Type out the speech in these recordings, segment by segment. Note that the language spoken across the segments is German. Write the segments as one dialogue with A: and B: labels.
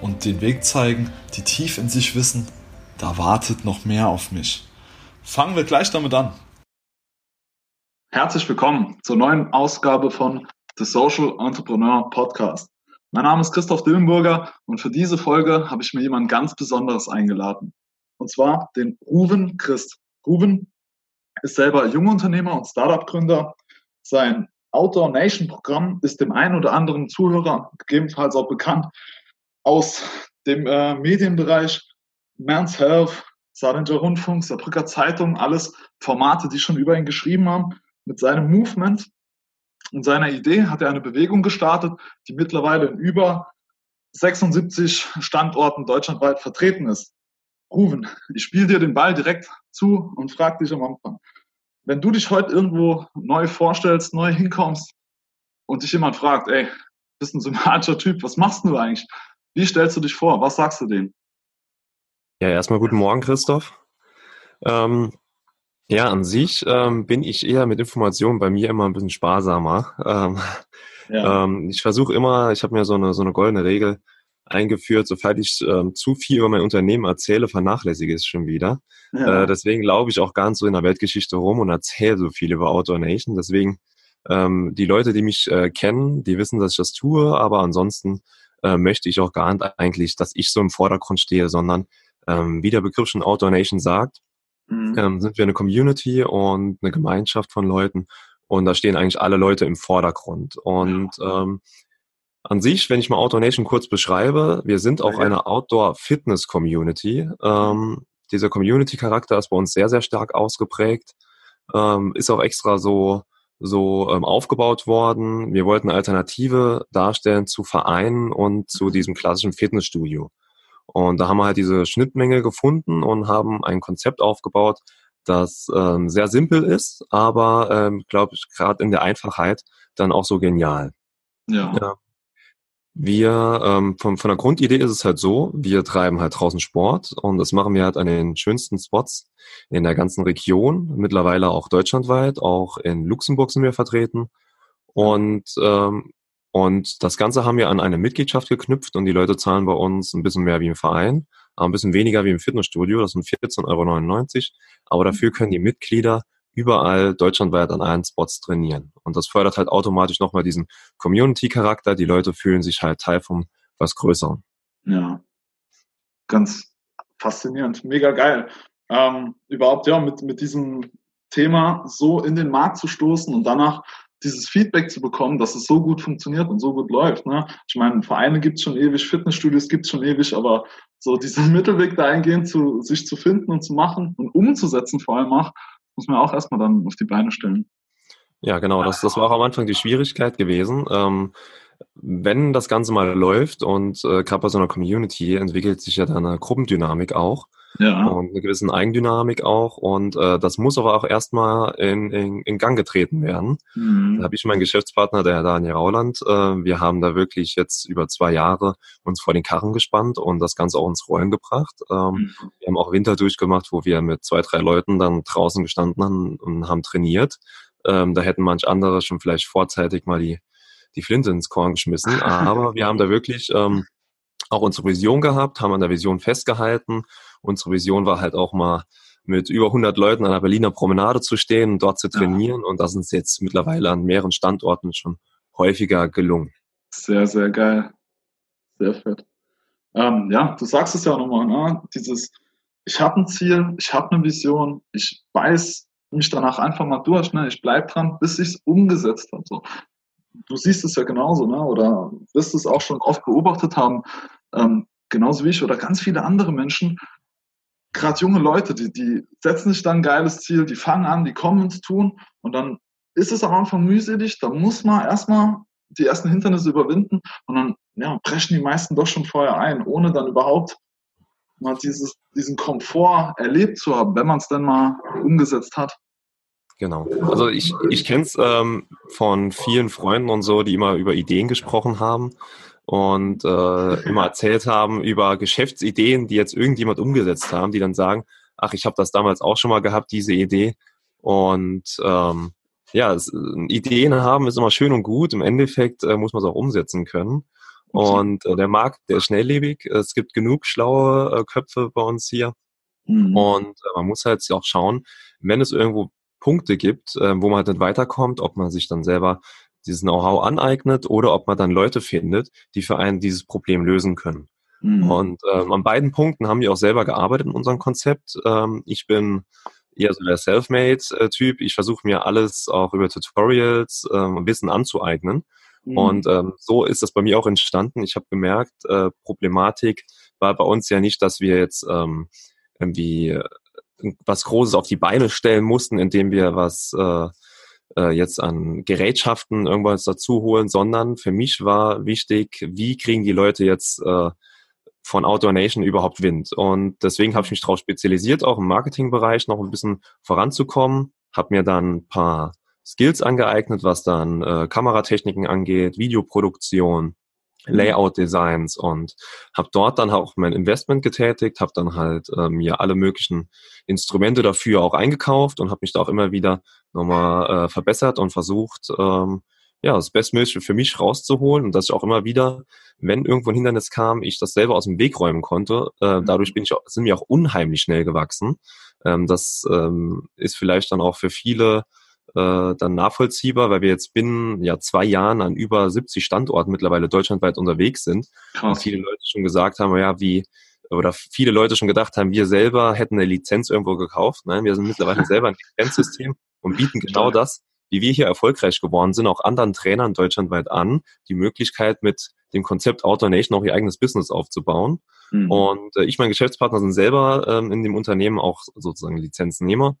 A: und den Weg zeigen, die tief in sich wissen, da wartet noch mehr auf mich. Fangen wir gleich damit an. Herzlich willkommen zur neuen Ausgabe von The Social Entrepreneur Podcast. Mein Name ist Christoph Dillenburger und für diese Folge habe ich mir jemand ganz Besonderes eingeladen. Und zwar den Ruven Christ. Ruven ist selber Jungunternehmer und Startup-Gründer. Sein Outdoor Nation Programm ist dem einen oder anderen Zuhörer gegebenenfalls auch bekannt aus dem äh, Medienbereich, Men's Health, Saarländischer Rundfunk, Saarbrücker Zeitung, alles Formate, die schon über ihn geschrieben haben. Mit seinem Movement und seiner Idee hat er eine Bewegung gestartet, die mittlerweile in über 76 Standorten deutschlandweit vertreten ist. Ruven, ich spiele dir den Ball direkt zu und frage dich am Anfang. Wenn du dich heute irgendwo neu vorstellst, neu hinkommst und dich jemand fragt, ey, bist ein sympathischer Typ, was machst du eigentlich? Wie stellst du dich vor? Was sagst du denen?
B: Ja, erstmal guten Morgen, Christoph. Ähm, ja, an sich ähm, bin ich eher mit Informationen bei mir immer ein bisschen sparsamer. Ähm, ja. ähm, ich versuche immer, ich habe mir so eine, so eine goldene Regel eingeführt, sobald ich ähm, zu viel über mein Unternehmen erzähle, vernachlässige ich es schon wieder. Ja. Äh, deswegen glaube ich auch gar nicht so in der Weltgeschichte rum und erzähle so viel über Outdoor Nation. Deswegen ähm, die Leute, die mich äh, kennen, die wissen, dass ich das tue, aber ansonsten äh, möchte ich auch gar nicht eigentlich, dass ich so im Vordergrund stehe, sondern ähm, wie der Begriff schon Outdoor Nation sagt, mhm. ähm, sind wir eine Community und eine Gemeinschaft von Leuten und da stehen eigentlich alle Leute im Vordergrund. Und ähm, an sich, wenn ich mal Outdoor Nation kurz beschreibe, wir sind auch eine Outdoor-Fitness-Community. Ähm, dieser Community-Charakter ist bei uns sehr, sehr stark ausgeprägt. Ähm, ist auch extra so so ähm, aufgebaut worden. Wir wollten eine Alternative darstellen zu Vereinen und zu diesem klassischen Fitnessstudio. Und da haben wir halt diese Schnittmenge gefunden und haben ein Konzept aufgebaut, das ähm, sehr simpel ist, aber ähm, glaube ich gerade in der Einfachheit dann auch so genial. Ja. ja. Wir, ähm, von, von der Grundidee ist es halt so, wir treiben halt draußen Sport und das machen wir halt an den schönsten Spots in der ganzen Region, mittlerweile auch deutschlandweit, auch in Luxemburg sind wir vertreten. Und, ähm, und das Ganze haben wir an eine Mitgliedschaft geknüpft und die Leute zahlen bei uns ein bisschen mehr wie im Verein, aber ein bisschen weniger wie im Fitnessstudio, das sind 14,99 Euro. Aber dafür können die Mitglieder überall deutschlandweit an allen Spots trainieren. Und das fördert halt automatisch nochmal diesen Community-Charakter. Die Leute fühlen sich halt Teil von was Größerem.
A: Ja, ganz faszinierend, mega geil. Ähm, überhaupt ja, mit, mit diesem Thema so in den Markt zu stoßen und danach dieses Feedback zu bekommen, dass es so gut funktioniert und so gut läuft. Ne? Ich meine, Vereine gibt es schon ewig, Fitnessstudios gibt es schon ewig, aber so diesen Mittelweg dahingehend zu sich zu finden und zu machen und umzusetzen vor allem auch, muss man auch erstmal dann auf die Beine stellen.
B: Ja, genau. Das, das war auch am Anfang die Schwierigkeit gewesen. Ähm, wenn das Ganze mal läuft und äh, gerade bei so einer Community entwickelt sich ja dann eine Gruppendynamik auch. Ja. Und eine gewisse Eigendynamik auch. Und äh, das muss aber auch erstmal in, in, in Gang getreten werden. Mhm. Da habe ich meinen Geschäftspartner, der Herr Daniel Rauland, äh, wir haben da wirklich jetzt über zwei Jahre uns vor den Karren gespannt und das Ganze auch ins Rollen gebracht. Ähm, mhm. Wir haben auch Winter durchgemacht, wo wir mit zwei, drei Leuten dann draußen gestanden haben und haben trainiert. Ähm, da hätten manch andere schon vielleicht vorzeitig mal die, die Flinte ins Korn geschmissen. Aber wir haben da wirklich ähm, auch unsere Vision gehabt, haben an der Vision festgehalten. Unsere Vision war halt auch mal mit über 100 Leuten an der Berliner Promenade zu stehen und dort zu trainieren. Ja. Und das ist jetzt mittlerweile an mehreren Standorten schon häufiger gelungen.
A: Sehr, sehr geil. Sehr fett. Ähm, ja, du sagst es ja nochmal, ne? dieses, ich habe ein Ziel, ich habe eine Vision, ich weiß mich danach einfach mal durch, ne? ich bleib dran, bis ich es umgesetzt habe. So. Du siehst es ja genauso, ne? oder wirst es auch schon oft beobachtet haben, ähm, genauso wie ich oder ganz viele andere Menschen, gerade junge Leute, die, die setzen sich dann ein geiles Ziel, die fangen an, die kommen ins Tun und dann ist es am Anfang mühselig, da muss man erstmal die ersten Hindernisse überwinden und dann ja, brechen die meisten doch schon vorher ein, ohne dann überhaupt mal dieses, diesen Komfort erlebt zu haben, wenn man es dann mal umgesetzt hat.
B: Genau. Also ich, ich kenne es ähm, von vielen Freunden und so, die immer über Ideen gesprochen haben und äh, immer erzählt haben über Geschäftsideen, die jetzt irgendjemand umgesetzt haben, die dann sagen, ach, ich habe das damals auch schon mal gehabt, diese Idee. Und ähm, ja, es, Ideen haben ist immer schön und gut. Im Endeffekt äh, muss man es auch umsetzen können. Und äh, der Markt, der ist schnelllebig. Es gibt genug schlaue äh, Köpfe bei uns hier. Mhm. Und äh, man muss halt auch schauen, wenn es irgendwo Punkte gibt, äh, wo man halt nicht weiterkommt, ob man sich dann selber dieses Know-how aneignet oder ob man dann Leute findet, die für einen dieses Problem lösen können. Mhm. Und ähm, an beiden Punkten haben wir auch selber gearbeitet in unserem Konzept. Ähm, ich bin eher so der Selfmade-Typ. Ich versuche mir alles auch über Tutorials ähm, Wissen anzueignen. Mhm. Und ähm, so ist das bei mir auch entstanden. Ich habe gemerkt, äh, Problematik war bei uns ja nicht, dass wir jetzt ähm, irgendwie äh, was Großes auf die Beine stellen mussten, indem wir was äh, äh, jetzt an Gerätschaften irgendwas dazu holen, sondern für mich war wichtig, wie kriegen die Leute jetzt äh, von Outdoor Nation überhaupt Wind. Und deswegen habe ich mich darauf spezialisiert, auch im Marketingbereich noch ein bisschen voranzukommen. Habe mir dann ein paar Skills angeeignet, was dann äh, Kameratechniken angeht, Videoproduktion. Layout-Designs und habe dort dann auch mein Investment getätigt, habe dann halt äh, mir alle möglichen Instrumente dafür auch eingekauft und habe mich da auch immer wieder nochmal äh, verbessert und versucht, ähm, ja, das Bestmögliche für mich rauszuholen und dass ich auch immer wieder, wenn irgendwo ein Hindernis kam, ich das selber aus dem Weg räumen konnte. Äh, mhm. dadurch bin ich auch, sind wir auch unheimlich schnell gewachsen. Ähm, das ähm, ist vielleicht dann auch für viele äh, dann nachvollziehbar, weil wir jetzt binnen ja zwei Jahren an über 70 Standorten mittlerweile deutschlandweit unterwegs sind. Krass. Und viele Leute schon gesagt haben, ja, wie oder viele Leute schon gedacht haben, wir selber hätten eine Lizenz irgendwo gekauft. Nein, wir sind mittlerweile selber ein Lizenzsystem und bieten genau das, wie wir hier erfolgreich geworden sind, auch anderen Trainern deutschlandweit an, die Möglichkeit mit dem Konzept Outdoor Nation auch ihr eigenes Business aufzubauen. Mhm. Und äh, ich, mein Geschäftspartner sind selber ähm, in dem Unternehmen auch sozusagen Lizenzennehmer und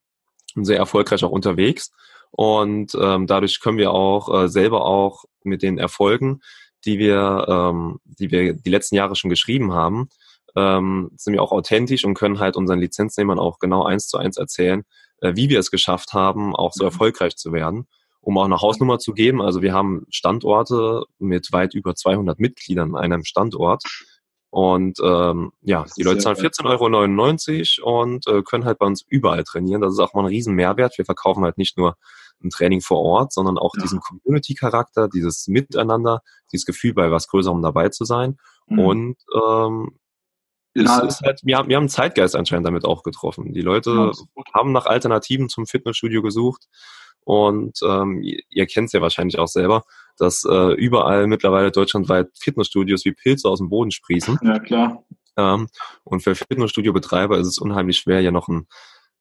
B: sehr erfolgreich auch unterwegs. Und ähm, dadurch können wir auch äh, selber auch mit den Erfolgen, die wir, ähm, die wir die letzten Jahre schon geschrieben haben, ähm, sind wir auch authentisch und können halt unseren Lizenznehmern auch genau eins zu eins erzählen, äh, wie wir es geschafft haben, auch so mhm. erfolgreich zu werden. Um auch eine Hausnummer zu geben, also wir haben Standorte mit weit über 200 Mitgliedern an einem Standort. Und ähm, ja, die Leute zahlen 14,99 Euro und äh, können halt bei uns überall trainieren. Das ist auch mal ein riesen Mehrwert. Wir verkaufen halt nicht nur ein Training vor Ort, sondern auch ja. diesen Community-Charakter, dieses Miteinander, dieses Gefühl, bei was Größerem dabei zu sein. Mhm. Und ähm, es ist halt, wir, haben, wir haben Zeitgeist anscheinend damit auch getroffen. Die Leute ja, haben nach Alternativen zum Fitnessstudio gesucht und ähm, ihr, ihr kennt es ja wahrscheinlich auch selber, dass äh, überall mittlerweile deutschlandweit Fitnessstudios wie Pilze aus dem Boden sprießen.
A: Ja, klar.
B: Ähm, und für Fitnessstudio-Betreiber ist es unheimlich schwer, ja noch ein,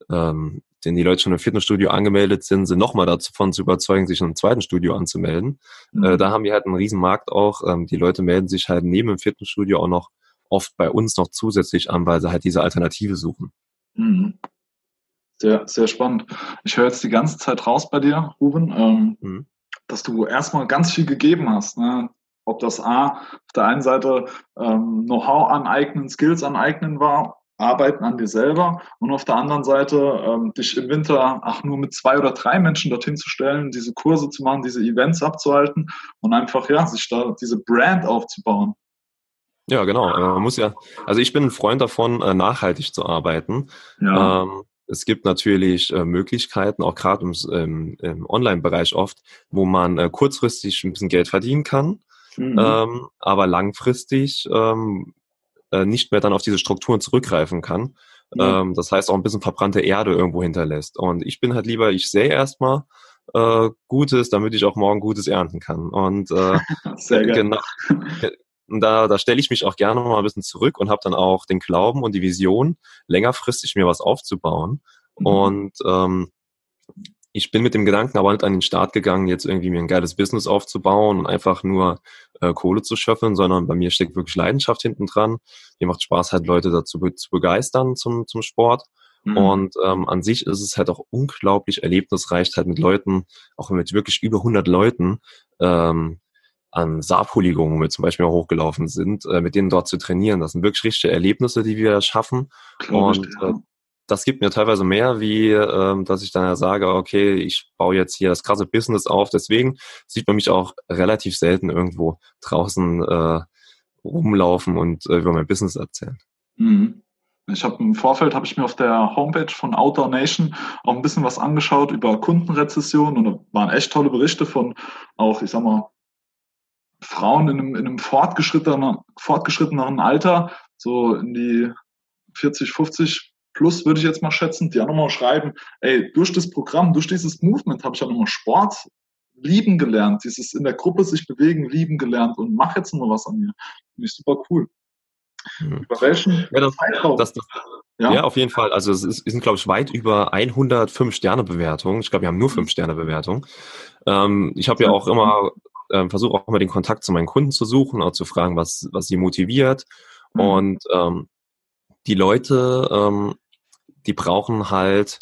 B: ähm, denn die Leute schon im Fitnessstudio angemeldet sind, sind nochmal davon zu überzeugen, sich in einem zweiten Studio anzumelden. Mhm. Äh, da haben wir halt einen riesen Markt auch. Ähm, die Leute melden sich halt neben dem Fitnessstudio auch noch oft bei uns noch zusätzlich an, weil sie halt diese Alternative suchen. Mhm.
A: Sehr, sehr spannend. Ich höre jetzt die ganze Zeit raus bei dir, Ruben, ähm, mhm. Dass du erstmal ganz viel gegeben hast. Ne? Ob das A, auf der einen Seite ähm, Know-how aneignen, Skills aneignen war, arbeiten an dir selber und auf der anderen Seite ähm, dich im Winter ach nur mit zwei oder drei Menschen dorthin zu stellen, diese Kurse zu machen, diese Events abzuhalten und einfach ja sich da diese Brand aufzubauen.
B: Ja, genau. Äh, man muss ja, also ich bin ein Freund davon, äh, nachhaltig zu arbeiten. Ja. Ähm, es gibt natürlich äh, Möglichkeiten, auch gerade im, im, im Online-Bereich oft, wo man äh, kurzfristig ein bisschen Geld verdienen kann, mhm. ähm, aber langfristig ähm, äh, nicht mehr dann auf diese Strukturen zurückgreifen kann. Ähm, das heißt auch ein bisschen verbrannte Erde irgendwo hinterlässt. Und ich bin halt lieber, ich sehe erstmal äh, Gutes, damit ich auch morgen Gutes ernten kann. Und äh, genau. Und da, da stelle ich mich auch gerne mal ein bisschen zurück und habe dann auch den Glauben und die Vision, längerfristig mir was aufzubauen. Mhm. Und ähm, ich bin mit dem Gedanken aber nicht an den Start gegangen, jetzt irgendwie mir ein geiles Business aufzubauen und einfach nur äh, Kohle zu schöpfen, sondern bei mir steckt wirklich Leidenschaft hinten dran. Mir macht Spaß, halt Leute dazu be zu begeistern zum, zum Sport. Mhm. Und ähm, an sich ist es halt auch unglaublich erlebnisreich, halt mit Leuten, auch mit wirklich über 100 Leuten, ähm, an Saarpolygon, wo wir zum Beispiel auch hochgelaufen sind, äh, mit denen dort zu trainieren. Das sind wirklich richtige Erlebnisse, die wir schaffen. Glaub und ich, ja. äh, das gibt mir teilweise mehr, wie ähm, dass ich dann ja sage, okay, ich baue jetzt hier das krasse Business auf. Deswegen sieht man mich auch relativ selten irgendwo draußen äh, rumlaufen und äh, über mein Business erzählen.
A: Mhm. Ich habe im Vorfeld habe ich mir auf der Homepage von Outdoor Nation auch ein bisschen was angeschaut über Kundenrezession und da waren echt tolle Berichte von auch, ich sag mal, Frauen in einem, in einem fortgeschritteneren, fortgeschritteneren Alter, so in die 40, 50 plus würde ich jetzt mal schätzen, die auch nochmal schreiben, ey, durch das Programm, durch dieses Movement habe ich ja nochmal Sport lieben gelernt, dieses in der Gruppe sich bewegen, lieben gelernt und mach jetzt noch was an mir. Finde ich super cool.
B: Mhm. Über welchen ja, das, Zeitraum? Das, das, ja? ja? auf jeden Fall. Also es, ist, sind, glaube ich, weit über 105 Sterne Bewertungen. Ich glaube, wir haben nur 5 mhm. Sterne Bewertungen. Ähm, ich habe ja auch immer, äh, versuche auch immer den Kontakt zu meinen Kunden zu suchen, auch zu fragen, was, was sie motiviert. Mhm. Und ähm, die Leute, ähm, die brauchen halt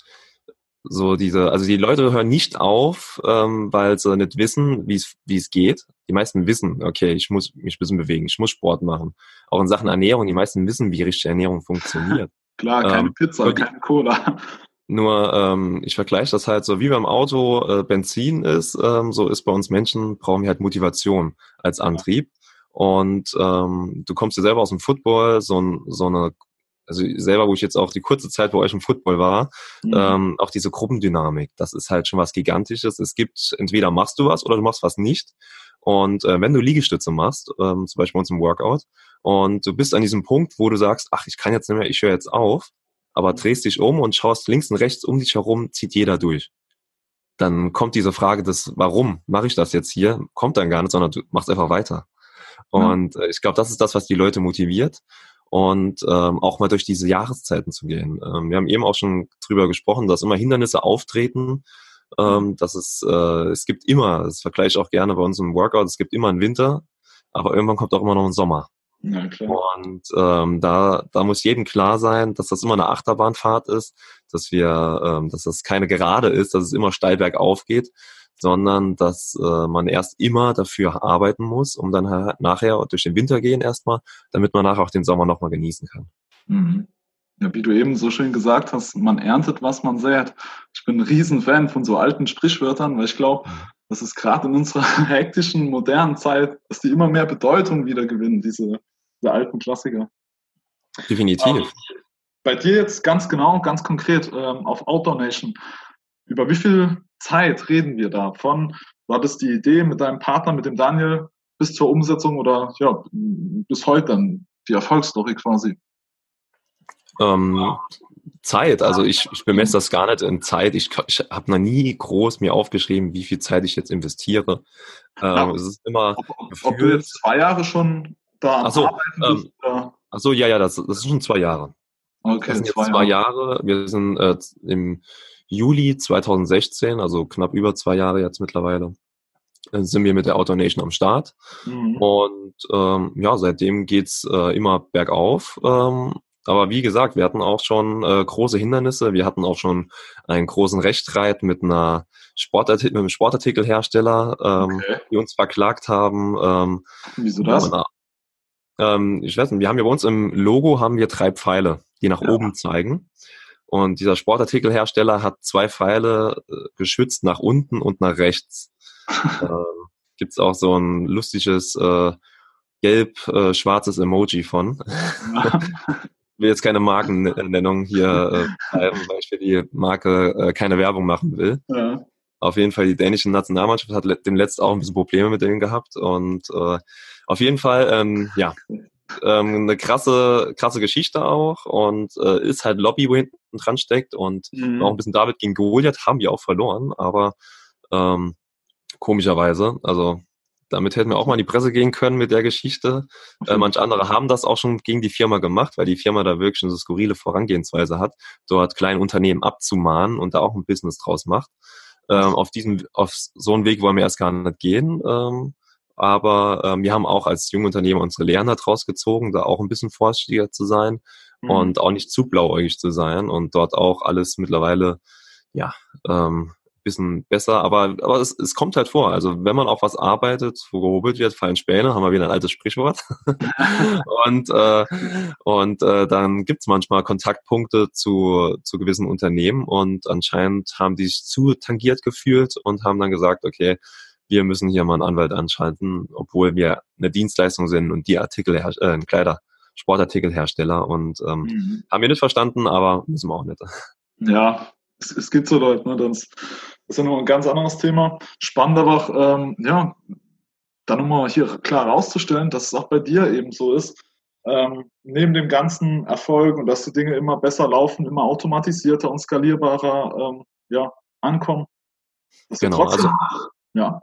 B: so diese, also die Leute hören nicht auf, ähm, weil sie nicht wissen, wie es wie es geht. Die meisten wissen, okay, ich muss mich ein bisschen bewegen, ich muss Sport machen. Auch in Sachen Ernährung, die meisten wissen, wie richtige Ernährung funktioniert.
A: Klar, keine ähm, Pizza, keine Cola.
B: Nur ähm, ich vergleiche das halt so, wie beim Auto äh, Benzin ist, ähm, so ist bei uns Menschen, brauchen wir halt Motivation als Antrieb. Und ähm, du kommst ja selber aus dem Football, so, so eine also selber, wo ich jetzt auch die kurze Zeit bei euch im Football war, mhm. ähm, auch diese Gruppendynamik, das ist halt schon was Gigantisches. Es gibt, entweder machst du was oder du machst was nicht. Und äh, wenn du Liegestütze machst, ähm, zum Beispiel bei uns im Workout, und du bist an diesem Punkt, wo du sagst, ach, ich kann jetzt nicht mehr, ich höre jetzt auf, aber drehst dich um und schaust links und rechts um dich herum, zieht jeder durch. Dann kommt diese Frage des, warum mache ich das jetzt hier, kommt dann gar nicht, sondern du machst einfach weiter. Und äh, ich glaube, das ist das, was die Leute motiviert und ähm, auch mal durch diese Jahreszeiten zu gehen. Ähm, wir haben eben auch schon drüber gesprochen, dass immer Hindernisse auftreten, ähm, dass es, äh, es gibt immer, das vergleiche ich auch gerne bei uns im Workout, es gibt immer einen Winter, aber irgendwann kommt auch immer noch ein Sommer. Ja, klar. Und ähm, da, da muss jedem klar sein, dass das immer eine Achterbahnfahrt ist, dass wir, ähm, dass das keine Gerade ist, dass es immer steil bergauf geht, sondern dass äh, man erst immer dafür arbeiten muss, um dann halt nachher durch den Winter gehen erstmal, damit man nachher auch den Sommer nochmal genießen kann.
A: Mhm. Ja, wie du eben so schön gesagt hast, man erntet, was man sät. Ich bin ein Riesenfan von so alten Sprichwörtern, weil ich glaube, das ist gerade in unserer hektischen, modernen Zeit, dass die immer mehr Bedeutung wieder gewinnen, diese, diese alten Klassiker.
B: Definitiv. Ähm,
A: bei dir jetzt ganz genau, ganz konkret ähm, auf Outdoor Nation. Über wie viel Zeit reden wir da? Von, war das die Idee mit deinem Partner, mit dem Daniel, bis zur Umsetzung oder ja, bis heute dann die Erfolgsstory quasi?
B: Ähm, Zeit, also ich, ich bemesse das gar nicht in Zeit. Ich, ich habe noch nie groß mir aufgeschrieben, wie viel Zeit ich jetzt investiere. Ähm, ja, es ist immer
A: ob, ob, du jetzt zwei Jahre schon da
B: ach so, arbeiten ähm? Ach so, ja, ja, das, das ist schon zwei Jahre. Okay, das sind jetzt zwei Jahre. Jahre. Wir sind äh, im Juli 2016, also knapp über zwei Jahre jetzt mittlerweile, äh, sind wir mit der AutoNation am Start. Mhm. Und ähm, ja, seitdem geht's äh, immer bergauf. Ähm, aber wie gesagt, wir hatten auch schon äh, große Hindernisse. Wir hatten auch schon einen großen Rechtsstreit mit einer Sportartikel, mit einem Sportartikelhersteller, ähm, okay. die uns verklagt haben. Ähm,
A: Wieso das?
B: Ja, ähm, ich weiß nicht, wir haben ja bei uns im Logo haben wir drei Pfeile, die nach ja. oben zeigen. Und dieser Sportartikelhersteller hat zwei Pfeile äh, geschützt nach unten und nach rechts. ähm, Gibt auch so ein lustiges äh, gelb-schwarzes äh, Emoji von. Ich will jetzt keine Markennennung hier äh, weil ich für die Marke äh, keine Werbung machen will. Ja. Auf jeden Fall, die dänische Nationalmannschaft hat dem letzten auch ein bisschen Probleme mit denen gehabt. Und äh, auf jeden Fall, ähm, ja, ähm, eine krasse, krasse Geschichte auch und äh, ist halt Lobby, wo hinten dran steckt und mhm. auch ein bisschen David gegen Goliath haben wir auch verloren, aber ähm, komischerweise, also damit hätten wir auch mal in die Presse gehen können mit der Geschichte. Äh, manche andere haben das auch schon gegen die Firma gemacht, weil die Firma da wirklich eine skurrile Vorangehensweise hat, dort kleine Unternehmen abzumahnen und da auch ein Business draus macht. Ähm, auf diesen, auf so einen Weg wollen wir erst gar nicht gehen. Ähm, aber ähm, wir haben auch als Jungunternehmer unsere Lehren daraus gezogen, da auch ein bisschen vorsichtiger zu sein mhm. und auch nicht zu blauäugig zu sein und dort auch alles mittlerweile ja ähm, bisschen besser, aber, aber es, es kommt halt vor. Also wenn man auf was arbeitet, wo gehobelt wird, fallen Späne, haben wir wieder ein altes Sprichwort. und äh, und äh, dann gibt's manchmal Kontaktpunkte zu, zu gewissen Unternehmen und anscheinend haben die sich zu tangiert gefühlt und haben dann gesagt, okay, wir müssen hier mal einen Anwalt anschalten, obwohl wir eine Dienstleistung sind und die Artikel, äh, Kleider, Sportartikelhersteller und ähm, mhm. haben wir nicht verstanden, aber müssen wir auch nicht.
A: Ja, es, es gibt so Leute, ne, das ist ja noch ein ganz anderes Thema. Spannend aber, ähm, ja, dann nochmal hier klar herauszustellen, dass es auch bei dir eben so ist, ähm, neben dem ganzen Erfolg und dass die Dinge immer besser laufen, immer automatisierter und skalierbarer ähm, ja, ankommen.
B: genau, trotzdem, also, ja.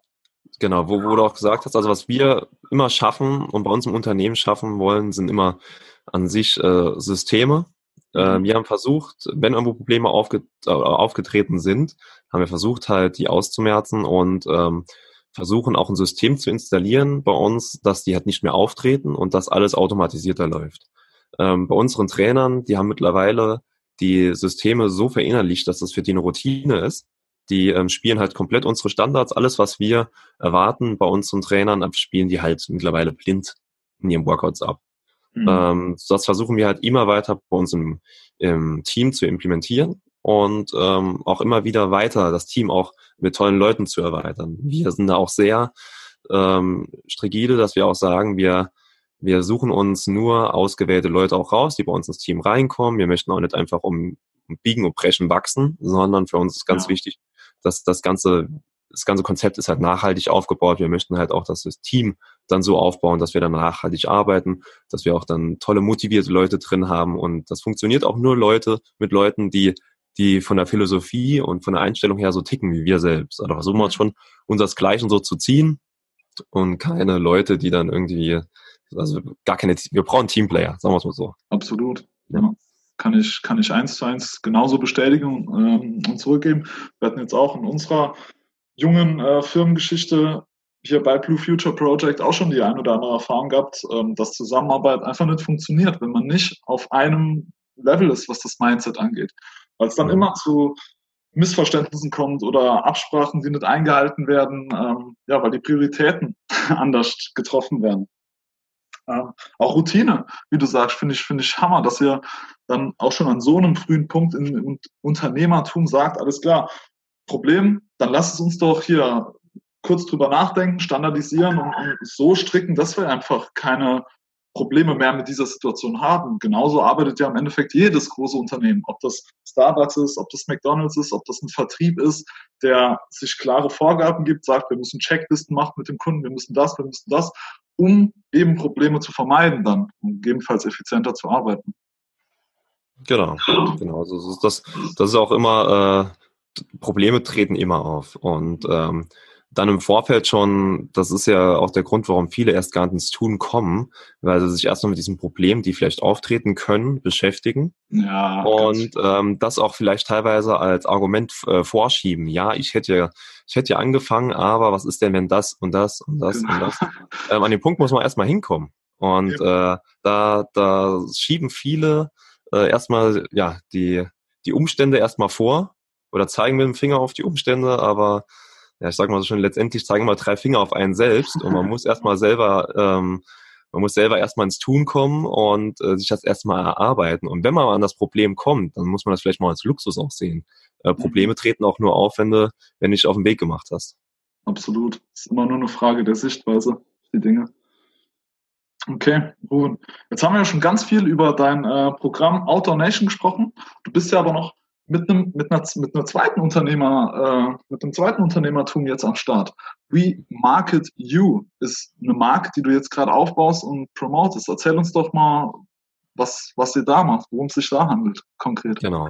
B: Genau, wo, wo du auch gesagt hast, also was wir immer schaffen und bei uns im Unternehmen schaffen wollen, sind immer an sich äh, Systeme. Äh, wir haben versucht, wenn irgendwo Probleme aufge äh, aufgetreten sind, haben wir versucht halt, die auszumerzen und ähm, versuchen auch ein System zu installieren bei uns, dass die halt nicht mehr auftreten und dass alles automatisierter läuft. Ähm, bei unseren Trainern, die haben mittlerweile die Systeme so verinnerlicht, dass das für die eine Routine ist die ähm, spielen halt komplett unsere Standards. Alles, was wir erwarten bei unseren Trainern, spielen die halt mittlerweile blind in ihren Workouts ab. Mhm. Ähm, das versuchen wir halt immer weiter bei uns im, im Team zu implementieren und ähm, auch immer wieder weiter das Team auch mit tollen Leuten zu erweitern. Wir sind da auch sehr ähm, strigide, dass wir auch sagen, wir wir suchen uns nur ausgewählte Leute auch raus, die bei uns ins Team reinkommen. Wir möchten auch nicht einfach um, um Biegen und Brechen wachsen, sondern für uns ist ganz ja. wichtig, dass das ganze das ganze Konzept ist halt nachhaltig aufgebaut. Wir möchten halt auch, dass das Team dann so aufbauen, dass wir dann nachhaltig arbeiten, dass wir auch dann tolle motivierte Leute drin haben und das funktioniert auch nur Leute mit Leuten, die die von der Philosophie und von der Einstellung her so ticken wie wir selbst. Also versuchen wir uns schon unsersgleichen so zu ziehen und keine Leute, die dann irgendwie, also gar keine, wir brauchen Teamplayer, sagen wir es mal so.
A: Absolut. Ja kann ich, kann ich eins zu eins genauso bestätigen ähm, und zurückgeben. Wir hatten jetzt auch in unserer jungen äh, Firmengeschichte hier bei Blue Future Project auch schon die ein oder andere Erfahrung gehabt, ähm, dass Zusammenarbeit einfach nicht funktioniert, wenn man nicht auf einem Level ist, was das Mindset angeht. Weil es dann immer zu Missverständnissen kommt oder Absprachen, die nicht eingehalten werden, ähm, ja, weil die Prioritäten anders getroffen werden. Ähm, auch Routine, wie du sagst, finde ich, finde ich Hammer, dass ihr dann auch schon an so einem frühen Punkt im Unternehmertum sagt, alles klar, Problem, dann lasst es uns doch hier kurz drüber nachdenken, standardisieren und, und so stricken, dass wir einfach keine Probleme mehr mit dieser Situation haben. Genauso arbeitet ja im Endeffekt jedes große Unternehmen, ob das Starbucks ist, ob das McDonald's ist, ob das ein Vertrieb ist, der sich klare Vorgaben gibt, sagt, wir müssen Checklisten machen mit dem Kunden, wir müssen das, wir müssen das, um eben Probleme zu vermeiden dann und gegebenenfalls effizienter zu arbeiten.
B: Genau, genau. Also das, das ist auch immer, äh, Probleme treten immer auf. Und ähm, dann im Vorfeld schon, das ist ja auch der Grund, warum viele erst gar nicht ins Tun kommen, weil sie sich erstmal mit diesen Problemen, die vielleicht auftreten können, beschäftigen. Ja. Und ähm, das auch vielleicht teilweise als Argument äh, vorschieben. Ja, ich hätte ja, ich hätte ja angefangen, aber was ist denn, wenn das und das und das genau. und das? Ähm, an den Punkt muss man erstmal hinkommen. Und ja. äh, da, da schieben viele äh, erstmal ja die, die Umstände erstmal vor oder zeigen mit dem Finger auf die Umstände, aber ja, ich sag mal so schon, letztendlich zeigen wir drei Finger auf einen selbst und man muss erstmal selber, ähm, man muss selber erstmal ins Tun kommen und äh, sich das erstmal erarbeiten. Und wenn man an das Problem kommt, dann muss man das vielleicht mal als Luxus auch sehen. Äh, mhm. Probleme treten auch nur auf, wenn du, wenn du dich auf den Weg gemacht hast.
A: Absolut. Es ist immer nur eine Frage der Sichtweise, die Dinge. Okay, gut. Jetzt haben wir ja schon ganz viel über dein äh, Programm Outdoor Nation gesprochen. Du bist ja aber noch mit einem, mit einer, mit einer zweiten Unternehmer, äh, mit einem zweiten Unternehmertum jetzt am Start. We Market You ist eine Marke, die du jetzt gerade aufbaust und promotest. Erzähl uns doch mal, was, was ihr da macht, worum es sich da handelt, konkret.
B: Genau.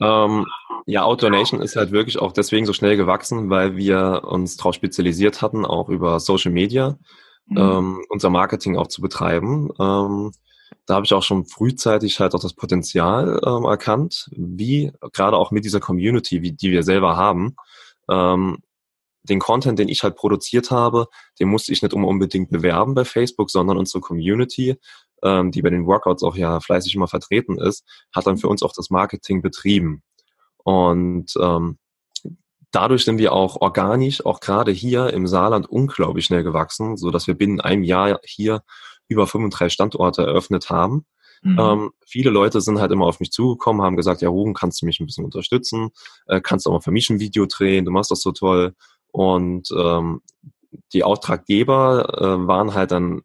B: Ähm, ja, Outdoor Nation ist halt wirklich auch deswegen so schnell gewachsen, weil wir uns darauf spezialisiert hatten, auch über Social Media mhm. ähm, unser Marketing auch zu betreiben. Ähm, da habe ich auch schon frühzeitig halt auch das Potenzial ähm, erkannt, wie gerade auch mit dieser Community, wie, die wir selber haben, ähm, den Content, den ich halt produziert habe, den musste ich nicht unbedingt bewerben bei Facebook, sondern unsere Community, ähm, die bei den Workouts auch ja fleißig immer vertreten ist, hat dann für uns auch das Marketing betrieben. Und ähm, dadurch sind wir auch organisch, auch gerade hier im Saarland, unglaublich schnell gewachsen, so dass wir binnen einem Jahr hier über 35 Standorte eröffnet haben. Mhm. Ähm, viele Leute sind halt immer auf mich zugekommen, haben gesagt, ja, Ruben, kannst du mich ein bisschen unterstützen? Äh, kannst du auch mal für mich ein Video drehen? Du machst das so toll. Und ähm, die Auftraggeber äh, waren halt dann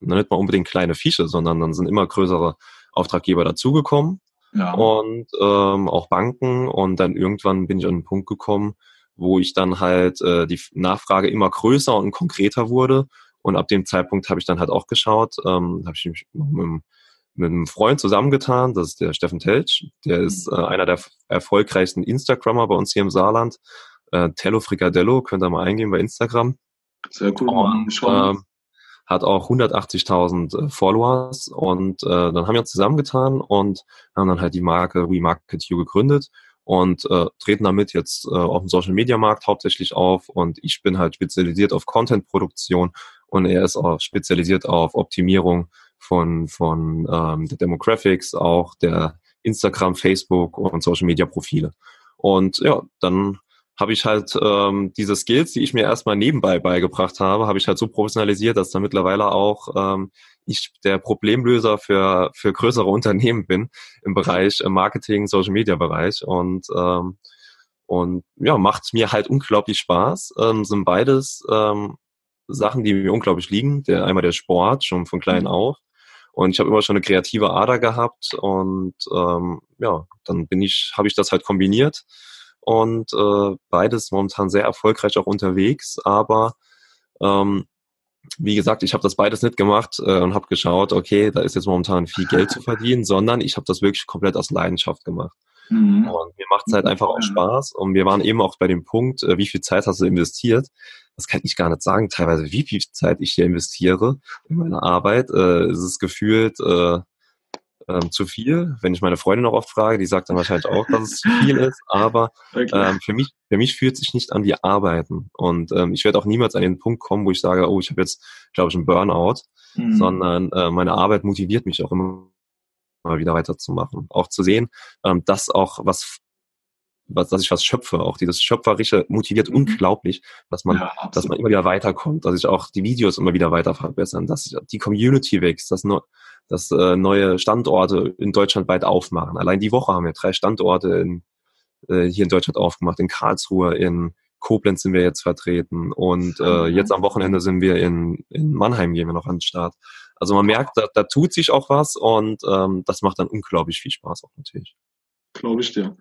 B: nicht mal unbedingt kleine Fische, sondern dann sind immer größere Auftraggeber dazugekommen ja. und ähm, auch Banken. Und dann irgendwann bin ich an einen Punkt gekommen, wo ich dann halt äh, die Nachfrage immer größer und konkreter wurde. Und ab dem Zeitpunkt habe ich dann halt auch geschaut, ähm, habe ich mich noch mit, mit einem Freund zusammengetan, das ist der Steffen Telsch, der ist mhm. äh, einer der erfolgreichsten Instagrammer bei uns hier im Saarland. Äh, Tello Fricadello, könnt ihr mal eingeben bei Instagram.
A: Sehr cool.
B: Und, äh, hat auch 180.000 äh, Followers und äh, dann haben wir uns zusammengetan und haben dann halt die Marke Remarket You gegründet und äh, treten damit jetzt äh, auf dem Social Media Markt hauptsächlich auf und ich bin halt spezialisiert auf Content Produktion und er ist auch spezialisiert auf Optimierung von von ähm, der Demographics, auch der Instagram, Facebook und Social Media Profile. Und ja, dann habe ich halt ähm, diese Skills, die ich mir erstmal nebenbei beigebracht habe, habe ich halt so professionalisiert, dass da mittlerweile auch ähm, ich der Problemlöser für, für größere Unternehmen bin im Bereich äh, Marketing, Social Media Bereich und ähm, und ja, macht mir halt unglaublich Spaß. Ähm, sind beides ähm, Sachen, die mir unglaublich liegen. Der einmal der Sport, schon von klein mhm. auf. Und ich habe immer schon eine kreative Ader gehabt und ähm, ja, dann bin ich, habe ich das halt kombiniert und äh, beides momentan sehr erfolgreich auch unterwegs, aber ähm, wie gesagt, ich habe das beides nicht gemacht äh, und habe geschaut, okay, da ist jetzt momentan viel Geld zu verdienen, sondern ich habe das wirklich komplett aus Leidenschaft gemacht. Mhm. Und mir macht es halt einfach auch Spaß. Und wir waren eben auch bei dem Punkt, äh, wie viel Zeit hast du investiert? Das kann ich gar nicht sagen, teilweise, wie viel Zeit ich hier investiere in meine Arbeit. Äh, es ist gefühlt, äh, ähm, zu viel. Wenn ich meine Freundin noch oft frage, die sagt dann wahrscheinlich auch, dass es zu viel ist. Aber ähm, für mich, für mich fühlt sich nicht an wie Arbeiten. Und ähm, ich werde auch niemals an den Punkt kommen, wo ich sage, oh, ich habe jetzt, glaube ich, einen Burnout, mhm. sondern äh, meine Arbeit motiviert mich auch immer mal wieder weiterzumachen. Auch zu sehen, ähm, dass auch was was, dass ich was schöpfe. Auch dieses Schöpferische motiviert mhm. unglaublich, dass man, ja, dass man immer wieder weiterkommt, dass sich auch die Videos immer wieder weiter verbessern, dass die Community wächst, dass, nur, dass äh, neue Standorte in Deutschland weit aufmachen. Allein die Woche haben wir drei Standorte in, äh, hier in Deutschland aufgemacht, in Karlsruhe, in Koblenz sind wir jetzt vertreten und äh, jetzt am Wochenende sind wir in, in Mannheim gehen wir noch an den Start. Also man merkt, da, da tut sich auch was und ähm, das macht dann unglaublich viel Spaß auch natürlich.
A: Glaube ich dir.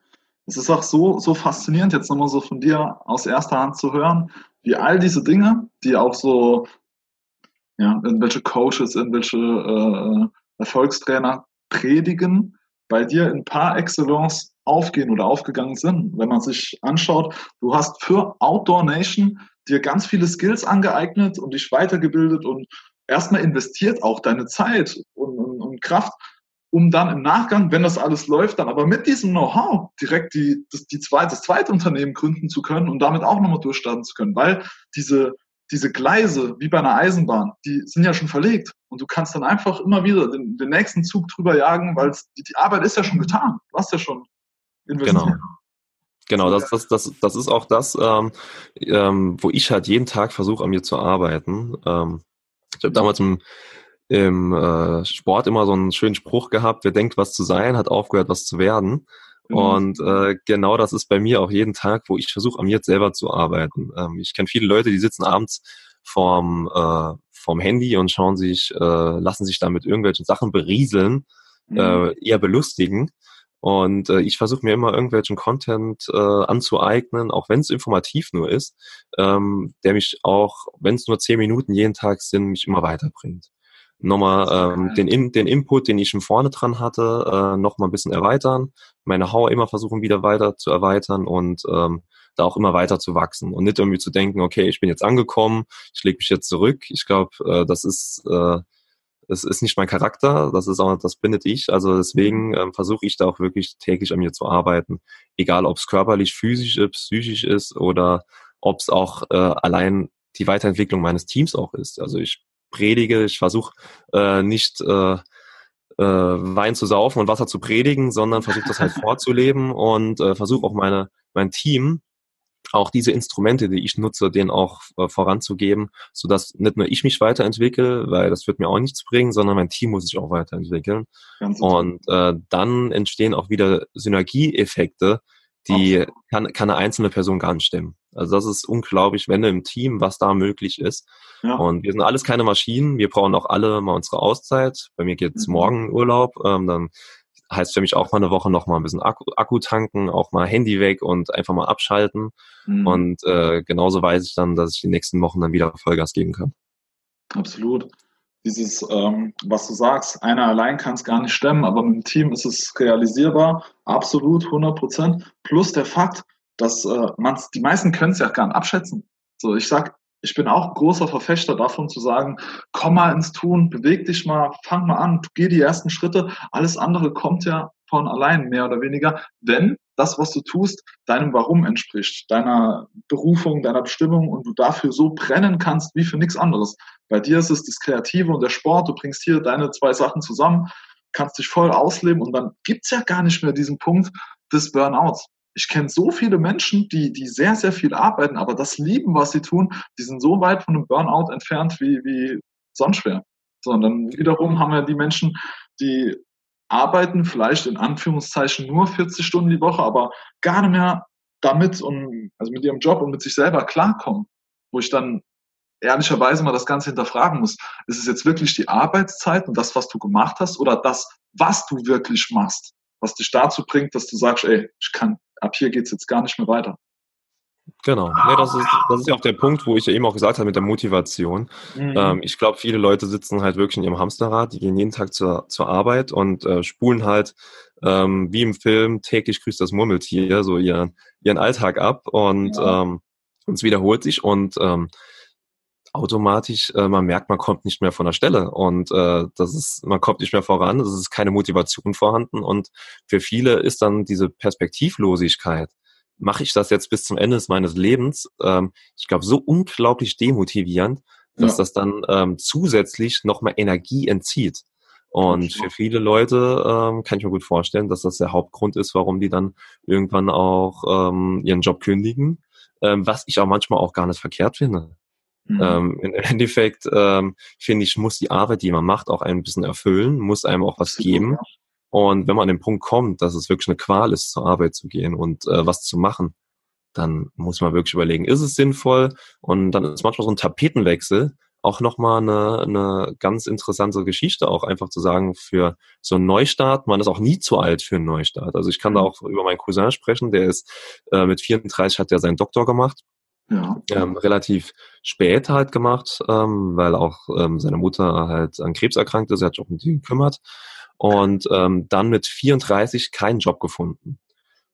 A: Es ist auch so, so faszinierend, jetzt nochmal so von dir aus erster Hand zu hören, wie all diese Dinge, die auch so, ja, irgendwelche Coaches, irgendwelche äh, Erfolgstrainer predigen, bei dir in par excellence aufgehen oder aufgegangen sind. Wenn man sich anschaut, du hast für Outdoor Nation dir ganz viele Skills angeeignet und dich weitergebildet und erstmal investiert auch deine Zeit und, und, und Kraft um dann im Nachgang, wenn das alles läuft, dann aber mit diesem Know-how direkt die, das, die zweite, das zweite Unternehmen gründen zu können und damit auch nochmal durchstarten zu können, weil diese, diese Gleise, wie bei einer Eisenbahn, die sind ja schon verlegt und du kannst dann einfach immer wieder den, den nächsten Zug drüber jagen, weil die, die Arbeit ist ja schon getan. Du hast ja schon
B: investiert. Genau. Genau, das, das, das, das ist auch das, ähm, ähm, wo ich halt jeden Tag versuche, an mir zu arbeiten. Ähm, ich habe damals im im äh, Sport immer so einen schönen Spruch gehabt, wer denkt, was zu sein, hat aufgehört, was zu werden. Mhm. Und äh, genau das ist bei mir auch jeden Tag, wo ich versuche, an mir jetzt selber zu arbeiten. Ähm, ich kenne viele Leute, die sitzen abends vorm, äh, vorm Handy und schauen sich, äh, lassen sich damit irgendwelchen Sachen berieseln, mhm. äh, eher belustigen. Und äh, ich versuche mir immer irgendwelchen Content äh, anzueignen, auch wenn es informativ nur ist, ähm, der mich auch, wenn es nur zehn Minuten jeden Tag sind, mich immer weiterbringt nochmal ähm, den, In den Input, den ich schon vorne dran hatte, äh, nochmal ein bisschen erweitern, meine Hauer immer versuchen wieder weiter zu erweitern und ähm, da auch immer weiter zu wachsen und nicht irgendwie zu denken, okay, ich bin jetzt angekommen, ich lege mich jetzt zurück. Ich glaube, äh, das ist äh, das ist nicht mein Charakter, das ist auch, das bindet ich. Also deswegen ähm, versuche ich da auch wirklich täglich an mir zu arbeiten, egal ob es körperlich, physisch, psychisch ist oder ob es auch äh, allein die Weiterentwicklung meines Teams auch ist. Also ich predige. Ich versuche äh, nicht äh, äh, Wein zu saufen und Wasser zu predigen, sondern versuche das halt vorzuleben und äh, versuche auch meine mein Team auch diese Instrumente, die ich nutze, denen auch äh, voranzugeben, so dass nicht nur ich mich weiterentwickle, weil das wird mir auch nichts bringen, sondern mein Team muss sich auch weiterentwickeln. Und äh, dann entstehen auch wieder Synergieeffekte, die kann, kann eine einzelne Person gar nicht stemmen. Also das ist unglaublich, wenn im Team, was da möglich ist. Ja. Und wir sind alles keine Maschinen. Wir brauchen auch alle mal unsere Auszeit. Bei mir geht's mhm. morgen Urlaub. Ähm, dann heißt für mich auch mal eine Woche noch mal ein bisschen Akku, Akku tanken, auch mal Handy weg und einfach mal abschalten. Mhm. Und äh, genauso weiß ich dann, dass ich die nächsten Wochen dann wieder Vollgas geben kann.
A: Absolut. Dieses, ähm, was du sagst, einer allein kann es gar nicht stemmen, aber mit dem Team ist es realisierbar, absolut, 100 Prozent. Plus der Fakt, dass äh, man die meisten können es ja gar nicht abschätzen. So, ich sag, ich bin auch großer Verfechter davon zu sagen, komm mal ins Tun, beweg dich mal, fang mal an, geh die ersten Schritte. Alles andere kommt ja von allein, mehr oder weniger, wenn das, was du tust, deinem Warum entspricht, deiner Berufung, deiner Bestimmung und du dafür so brennen kannst wie für nichts anderes. Bei dir ist es das Kreative und der Sport, du bringst hier deine zwei Sachen zusammen, kannst dich voll ausleben und dann gibt's ja gar nicht mehr diesen Punkt des Burnouts ich kenne so viele Menschen, die, die sehr, sehr viel arbeiten, aber das lieben, was sie tun, die sind so weit von einem Burnout entfernt wie, wie sonst wer. So, und dann wiederum haben wir die Menschen, die arbeiten vielleicht in Anführungszeichen nur 40 Stunden die Woche, aber gar nicht mehr damit und also mit ihrem Job und mit sich selber klarkommen, wo ich dann ehrlicherweise mal das Ganze hinterfragen muss. Ist es jetzt wirklich die Arbeitszeit und das, was du gemacht hast, oder das, was du wirklich machst, was dich dazu bringt, dass du sagst, ey, ich kann ab hier geht es jetzt gar nicht mehr weiter.
B: Genau. Nee, das, ist, das ist ja auch der Punkt, wo ich ja eben auch gesagt habe mit der Motivation. Mhm. Ähm, ich glaube, viele Leute sitzen halt wirklich in ihrem Hamsterrad, die gehen jeden Tag zur, zur Arbeit und äh, spulen halt ähm, wie im Film täglich grüßt das Murmeltier so ihren, ihren Alltag ab und ja. ähm, es wiederholt sich und ähm, automatisch, äh, man merkt, man kommt nicht mehr von der Stelle und äh, das ist, man kommt nicht mehr voran, es ist keine Motivation vorhanden und für viele ist dann diese Perspektivlosigkeit, mache ich das jetzt bis zum Ende meines Lebens, ähm, ich glaube, so unglaublich demotivierend, dass ja. das dann ähm, zusätzlich nochmal Energie entzieht. Und für viele Leute ähm, kann ich mir gut vorstellen, dass das der Hauptgrund ist, warum die dann irgendwann auch ähm, ihren Job kündigen, ähm, was ich auch manchmal auch gar nicht verkehrt finde. Mhm. Ähm, Im Endeffekt ähm, finde ich, muss die Arbeit, die man macht, auch ein bisschen erfüllen, muss einem auch was geben. Und wenn man an den Punkt kommt, dass es wirklich eine Qual ist, zur Arbeit zu gehen und äh, was zu machen, dann muss man wirklich überlegen, ist es sinnvoll? Und dann ist manchmal so ein Tapetenwechsel auch nochmal eine, eine ganz interessante Geschichte, auch einfach zu sagen, für so einen Neustart, man ist auch nie zu alt für einen Neustart. Also ich kann da mhm. auch über meinen Cousin sprechen, der ist äh, mit 34 hat er seinen Doktor gemacht ja. Ähm, relativ spät halt gemacht, ähm, weil auch ähm, seine Mutter halt an Krebs erkrankt ist, er hat sich auch um die gekümmert und ähm, dann mit 34 keinen Job gefunden.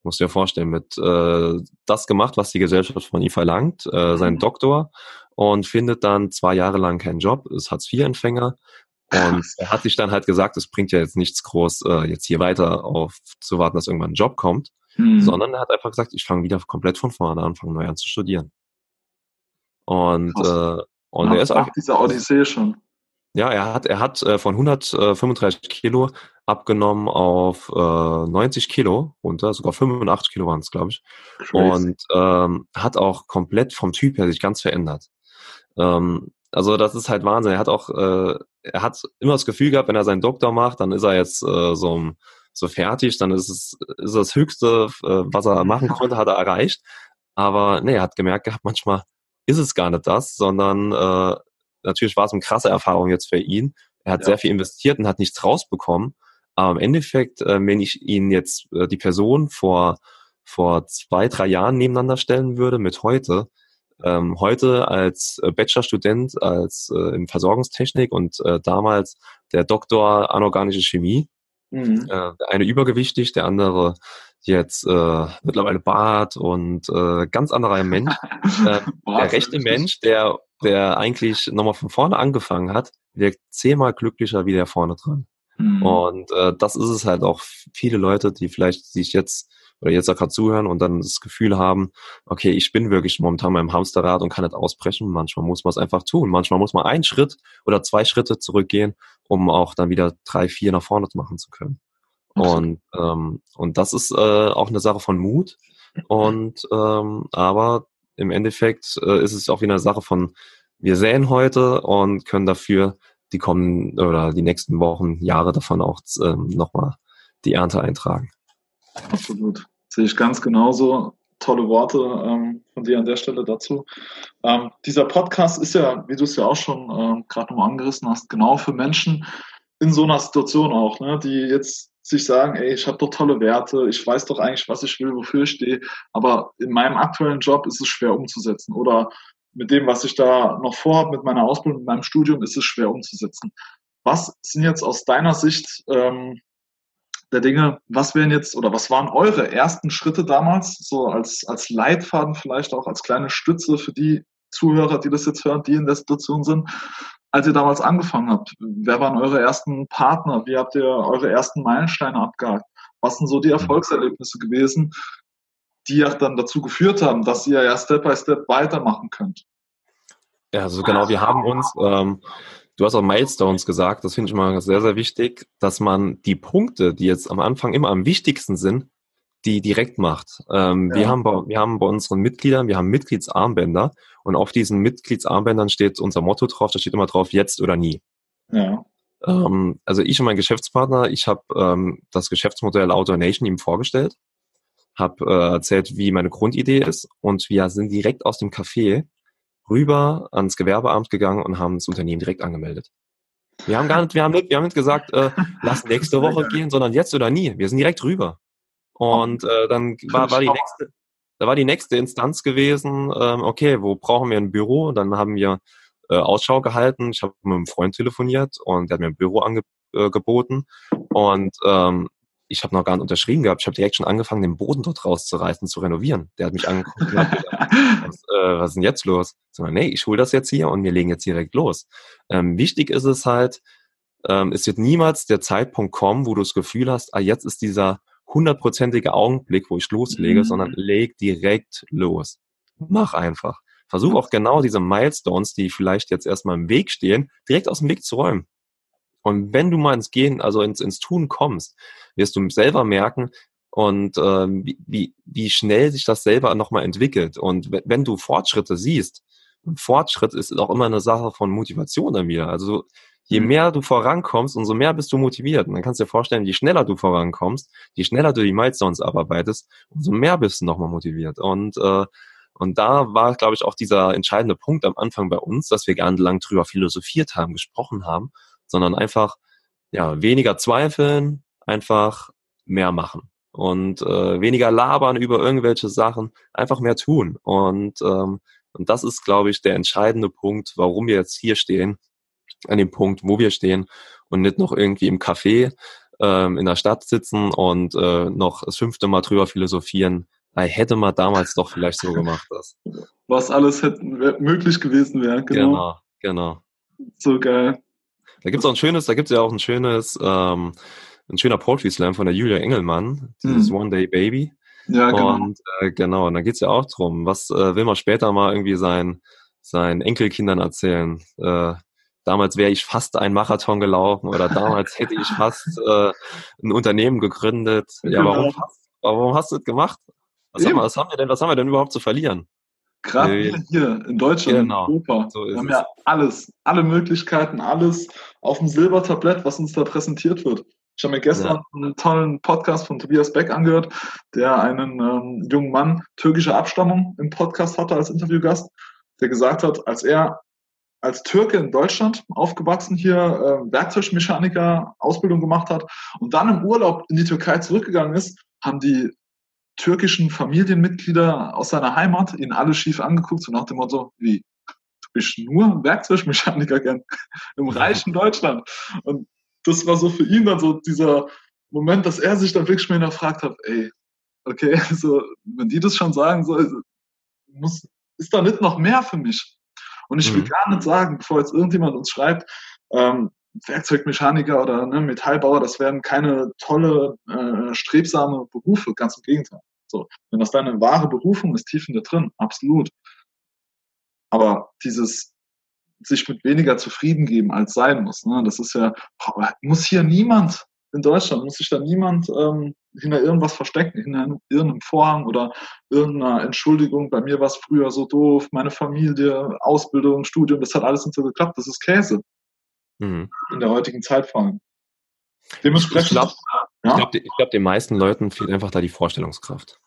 B: Musst dir vorstellen, mit äh, das gemacht, was die Gesellschaft von ihm verlangt, äh, seinen mhm. Doktor und findet dann zwei Jahre lang keinen Job, ist Hartz-IV-Empfänger und er hat sich dann halt gesagt, es bringt ja jetzt nichts groß, äh, jetzt hier weiter auf zu warten, dass irgendwann ein Job kommt, hm. sondern er hat einfach gesagt, ich fange wieder komplett von vorne an, fange neu an zu studieren. Und, äh, und
A: Nach, er ist auch. dieser Odyssee schon.
B: Ja, er hat, er hat äh, von 135 Kilo abgenommen auf äh, 90 Kilo runter, sogar 85 Kilo waren es, glaube ich. Crazy. Und ähm, hat auch komplett vom Typ her sich ganz verändert. Ähm, also das ist halt Wahnsinn. Er hat auch, äh, er hat immer das Gefühl gehabt, wenn er seinen Doktor macht, dann ist er jetzt äh, so, so fertig, dann ist es ist das Höchste, äh, was er machen konnte, hat er erreicht. Aber nee, er hat gemerkt gehabt, manchmal ist es gar nicht das, sondern äh, natürlich war es eine krasse Erfahrung jetzt für ihn. Er hat ja. sehr viel investiert und hat nichts rausbekommen. Aber im Endeffekt, äh, wenn ich ihn jetzt äh, die Person vor vor zwei, drei Jahren nebeneinander stellen würde mit heute, ähm, heute als äh, Bachelorstudent als äh, in Versorgungstechnik und äh, damals der Doktor anorganische Chemie, mhm. äh, der eine übergewichtig, der andere jetzt äh, mittlerweile Bart und äh, ganz anderer Mensch. äh, der rechte Mensch, der, der eigentlich nochmal von vorne angefangen hat, wirkt zehnmal glücklicher wie der vorne dran. Mhm. Und äh, das ist es halt auch viele Leute, die vielleicht sich jetzt oder jetzt auch gerade zuhören und dann das Gefühl haben, okay, ich bin wirklich momentan beim Hamsterrad und kann nicht ausbrechen. Manchmal muss man es einfach tun. Manchmal muss man einen Schritt oder zwei Schritte zurückgehen, um auch dann wieder drei, vier nach vorne machen zu können. Und, ähm, und das ist äh, auch eine Sache von Mut. Und ähm, aber im Endeffekt äh, ist es auch wieder eine Sache von, wir säen heute und können dafür die kommenden oder die nächsten Wochen, Jahre davon auch ähm, nochmal die Ernte eintragen.
A: Absolut. Sehe ich ganz genauso. Tolle Worte ähm, von dir an der Stelle dazu. Ähm, dieser Podcast ist ja, wie du es ja auch schon ähm, gerade nochmal angerissen hast, genau für Menschen in so einer Situation auch, ne, die jetzt sich sagen, ey, ich habe doch tolle Werte, ich weiß doch eigentlich, was ich will, wofür ich stehe, aber in meinem aktuellen Job ist es schwer umzusetzen oder mit dem, was ich da noch vorhabe, mit meiner Ausbildung, mit meinem Studium, ist es schwer umzusetzen. Was sind jetzt aus deiner Sicht ähm, der Dinge, was wären jetzt oder was waren eure ersten Schritte damals, so als, als Leitfaden vielleicht auch, als kleine Stütze für die Zuhörer, die das jetzt hören, die in der Situation sind, als ihr damals angefangen habt? Wer waren eure ersten Partner? Wie habt ihr eure ersten Meilensteine abgehakt? Was sind so die Erfolgserlebnisse gewesen, die ja dann dazu geführt haben, dass ihr ja Step by Step weitermachen könnt?
B: Ja, also genau, wir haben uns, ähm, du hast auch Milestones gesagt, das finde ich mal sehr, sehr wichtig, dass man die Punkte, die jetzt am Anfang immer am wichtigsten sind, die direkt macht. Ähm, ja. wir, haben bei, wir haben bei unseren Mitgliedern, wir haben Mitgliedsarmbänder und auf diesen Mitgliedsarmbändern steht unser Motto drauf, da steht immer drauf, jetzt oder nie. Ja. Ähm, also ich und mein Geschäftspartner, ich habe ähm, das Geschäftsmodell Outdoor Nation ihm vorgestellt, habe äh, erzählt, wie meine Grundidee ist und wir sind direkt aus dem Café rüber ans Gewerbeamt gegangen und haben das Unternehmen direkt angemeldet. Wir haben gar nicht, wir haben nicht, wir haben nicht gesagt, äh, lass nächste Woche gehen, sondern jetzt oder nie. Wir sind direkt rüber. Und äh, dann war, war die nächste, da war die nächste Instanz gewesen, ähm, okay, wo brauchen wir ein Büro? Und dann haben wir äh, Ausschau gehalten. Ich habe mit einem Freund telefoniert und der hat mir ein Büro angeboten. Äh, und ähm, ich habe noch gar nicht unterschrieben gehabt. Ich habe direkt schon angefangen, den Boden dort rauszureißen, zu renovieren. Der hat mich angeguckt und gesagt, was, äh, was ist denn jetzt los? So, nee, ich hole das jetzt hier und wir legen jetzt direkt los. Ähm, wichtig ist es halt, ähm, es wird niemals der Zeitpunkt kommen, wo du das Gefühl hast, ah, jetzt ist dieser hundertprozentige Augenblick, wo ich loslege, mhm. sondern leg direkt los. Mach einfach. Versuch auch genau diese Milestones, die vielleicht jetzt erstmal im Weg stehen, direkt aus dem Weg zu räumen. Und wenn du mal ins Gehen, also ins, ins Tun kommst, wirst du selber merken, und ähm, wie, wie schnell sich das selber nochmal entwickelt. Und wenn du Fortschritte siehst, Fortschritt ist auch immer eine Sache von Motivation dann wieder. Also je mhm. mehr du vorankommst, umso mehr bist du motiviert. Und dann kannst du dir vorstellen, je schneller du vorankommst, je schneller du die Milestones abarbeitest, umso mehr bist du nochmal motiviert. Und, äh, und da war, glaube ich, auch dieser entscheidende Punkt am Anfang bei uns, dass wir gar nicht lang drüber philosophiert haben, gesprochen haben, sondern einfach ja weniger zweifeln, einfach mehr machen und äh, weniger labern über irgendwelche Sachen, einfach mehr tun. Und, ähm, und das ist, glaube ich, der entscheidende Punkt, warum wir jetzt hier stehen an dem Punkt, wo wir stehen und nicht noch irgendwie im Café ähm, in der Stadt sitzen und äh, noch das fünfte Mal drüber philosophieren. Hey, hätte man damals doch vielleicht so gemacht. Das.
A: Was alles hätte, möglich gewesen wäre.
B: Genau. genau, genau.
A: So geil.
B: Da gibt's auch ein schönes, da gibt's ja auch ein schönes, ähm, ein schöner Poetry Slam von der Julia Engelmann, dieses hm. One Day Baby. Ja, genau. Und äh, genau, und da geht's ja auch drum, was äh, will man später mal irgendwie sein, seinen Enkelkindern erzählen? Äh, damals wäre ich fast einen Marathon gelaufen oder damals hätte ich fast äh, ein Unternehmen gegründet. Ja, warum, genau. hast, warum hast du das gemacht? Was haben, wir, was, haben wir denn, was haben wir denn überhaupt zu verlieren?
A: Gerade äh, hier in Deutschland,
B: genau,
A: in Europa. So wir haben es. ja alles, alle Möglichkeiten, alles auf dem Silbertablett, was uns da präsentiert wird. Ich habe mir gestern ja. einen tollen Podcast von Tobias Beck angehört, der einen ähm, jungen Mann türkischer Abstammung im Podcast hatte als Interviewgast, der gesagt hat, als er als Türke in Deutschland aufgewachsen hier, äh, Werkzeugmechaniker Ausbildung gemacht hat und dann im Urlaub in die Türkei zurückgegangen ist, haben die türkischen Familienmitglieder aus seiner Heimat ihn alle schief angeguckt, so nach dem Motto, wie, du bist nur Werkzeugmechaniker gern im reichen Deutschland. Und das war so für ihn dann so dieser Moment, dass er sich dann wirklich mal hinterfragt hat, ey, okay, so, wenn die das schon sagen, so, muss, ist da nicht noch mehr für mich? Und ich will mhm. gar nicht sagen, bevor jetzt irgendjemand uns schreibt, ähm, Werkzeugmechaniker oder ne, Metallbauer, das werden keine tolle, äh, strebsame Berufe, ganz im Gegenteil. So, wenn das deine wahre Berufung ist, tief in dir drin, absolut. Aber dieses sich mit weniger zufrieden geben, als sein muss, ne, das ist ja, muss hier niemand in Deutschland muss sich da niemand ähm, hinter irgendwas verstecken, hinter irgendeinem Vorhang oder irgendeiner Entschuldigung. Bei mir war es früher so doof, meine Familie, Ausbildung, Studium, das hat alles nicht so geklappt. Das ist Käse. Mhm. In der heutigen Zeit vor allem.
B: Dementsprechend. Ich glaube, ja? glaub, glaub, den meisten Leuten fehlt einfach da die Vorstellungskraft.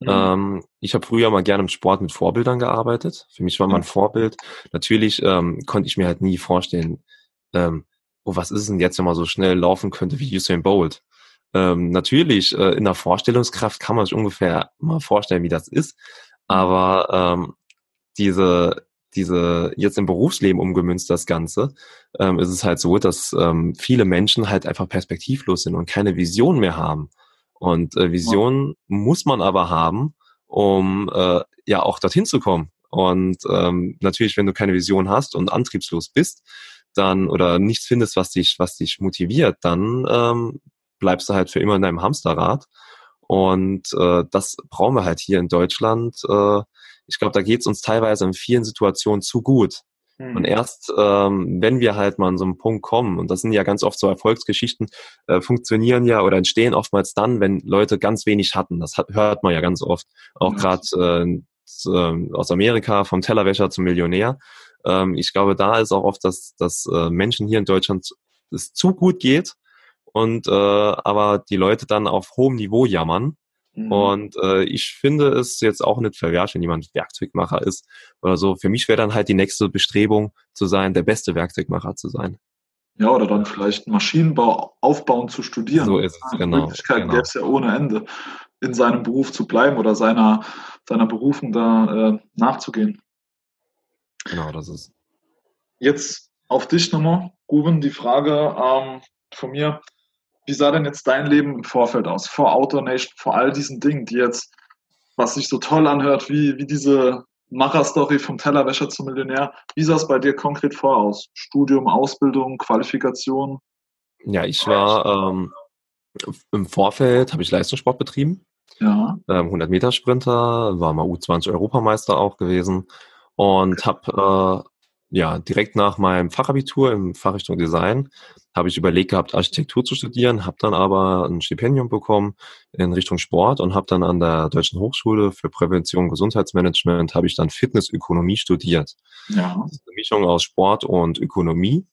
B: Mhm. Ähm, ich habe früher mal gerne im Sport mit Vorbildern gearbeitet. Für mich war mein Vorbild. Natürlich ähm, konnte ich mir halt nie vorstellen, ähm, oh, was ist denn jetzt, wenn man so schnell laufen könnte wie Usain Bolt? Ähm, natürlich, äh, in der Vorstellungskraft kann man sich ungefähr mal vorstellen, wie das ist. Aber ähm, diese, diese jetzt im Berufsleben umgemünzt das Ganze, ähm, ist es halt so, dass ähm, viele Menschen halt einfach perspektivlos sind und keine Vision mehr haben. Und äh, Vision muss man aber haben, um äh, ja auch dorthin zu kommen. Und ähm, natürlich, wenn du keine Vision hast und antriebslos bist, dann oder nichts findest, was dich, was dich motiviert, dann ähm, bleibst du halt für immer in deinem Hamsterrad. Und äh, das brauchen wir halt hier in Deutschland. Äh, ich glaube, da geht es uns teilweise in vielen Situationen zu gut. Mhm. Und erst, ähm, wenn wir halt mal an so einen Punkt kommen, und das sind ja ganz oft so Erfolgsgeschichten, äh, funktionieren ja oder entstehen oftmals dann, wenn Leute ganz wenig hatten. Das hat, hört man ja ganz oft. Auch gerade äh, aus Amerika, vom Tellerwäscher zum Millionär. Ähm, ich glaube, da ist auch oft, dass, dass äh, Menschen hier in Deutschland es zu gut geht und äh, aber die Leute dann auf hohem Niveau jammern Mhm. Und äh, ich finde es jetzt auch nicht verwehrt, wenn jemand Werkzeugmacher ist oder so. Für mich wäre dann halt die nächste Bestrebung zu sein, der beste Werkzeugmacher zu sein.
A: Ja, oder dann vielleicht Maschinenbau aufbauen zu studieren.
B: So ist es, genau.
A: Möglichkeiten genau. gäbe es ja ohne Ende, in seinem Beruf zu bleiben oder seiner, seiner Berufung da äh, nachzugehen.
B: Genau, das ist.
A: Jetzt auf dich nochmal, Ruben, die Frage ähm, von mir. Wie sah denn jetzt dein Leben im Vorfeld aus? Vor AutoNation, vor all diesen Dingen, die jetzt, was sich so toll anhört, wie, wie diese Macher-Story vom Tellerwäscher zum Millionär. Wie sah es bei dir konkret vor aus? Studium, Ausbildung, Qualifikation?
B: Ja, ich war ähm, im Vorfeld, habe ich Leistungssport betrieben.
A: Ja.
B: Ähm, 100 Meter Sprinter, war mal U20 Europameister auch gewesen und habe äh, ja direkt nach meinem Fachabitur im Fachrichtung Design habe ich überlegt gehabt, Architektur zu studieren, habe dann aber ein Stipendium bekommen in Richtung Sport und habe dann an der Deutschen Hochschule für Prävention und Gesundheitsmanagement habe ich dann Fitnessökonomie studiert. Ja. Das ist eine Mischung aus Sport und Ökonomie.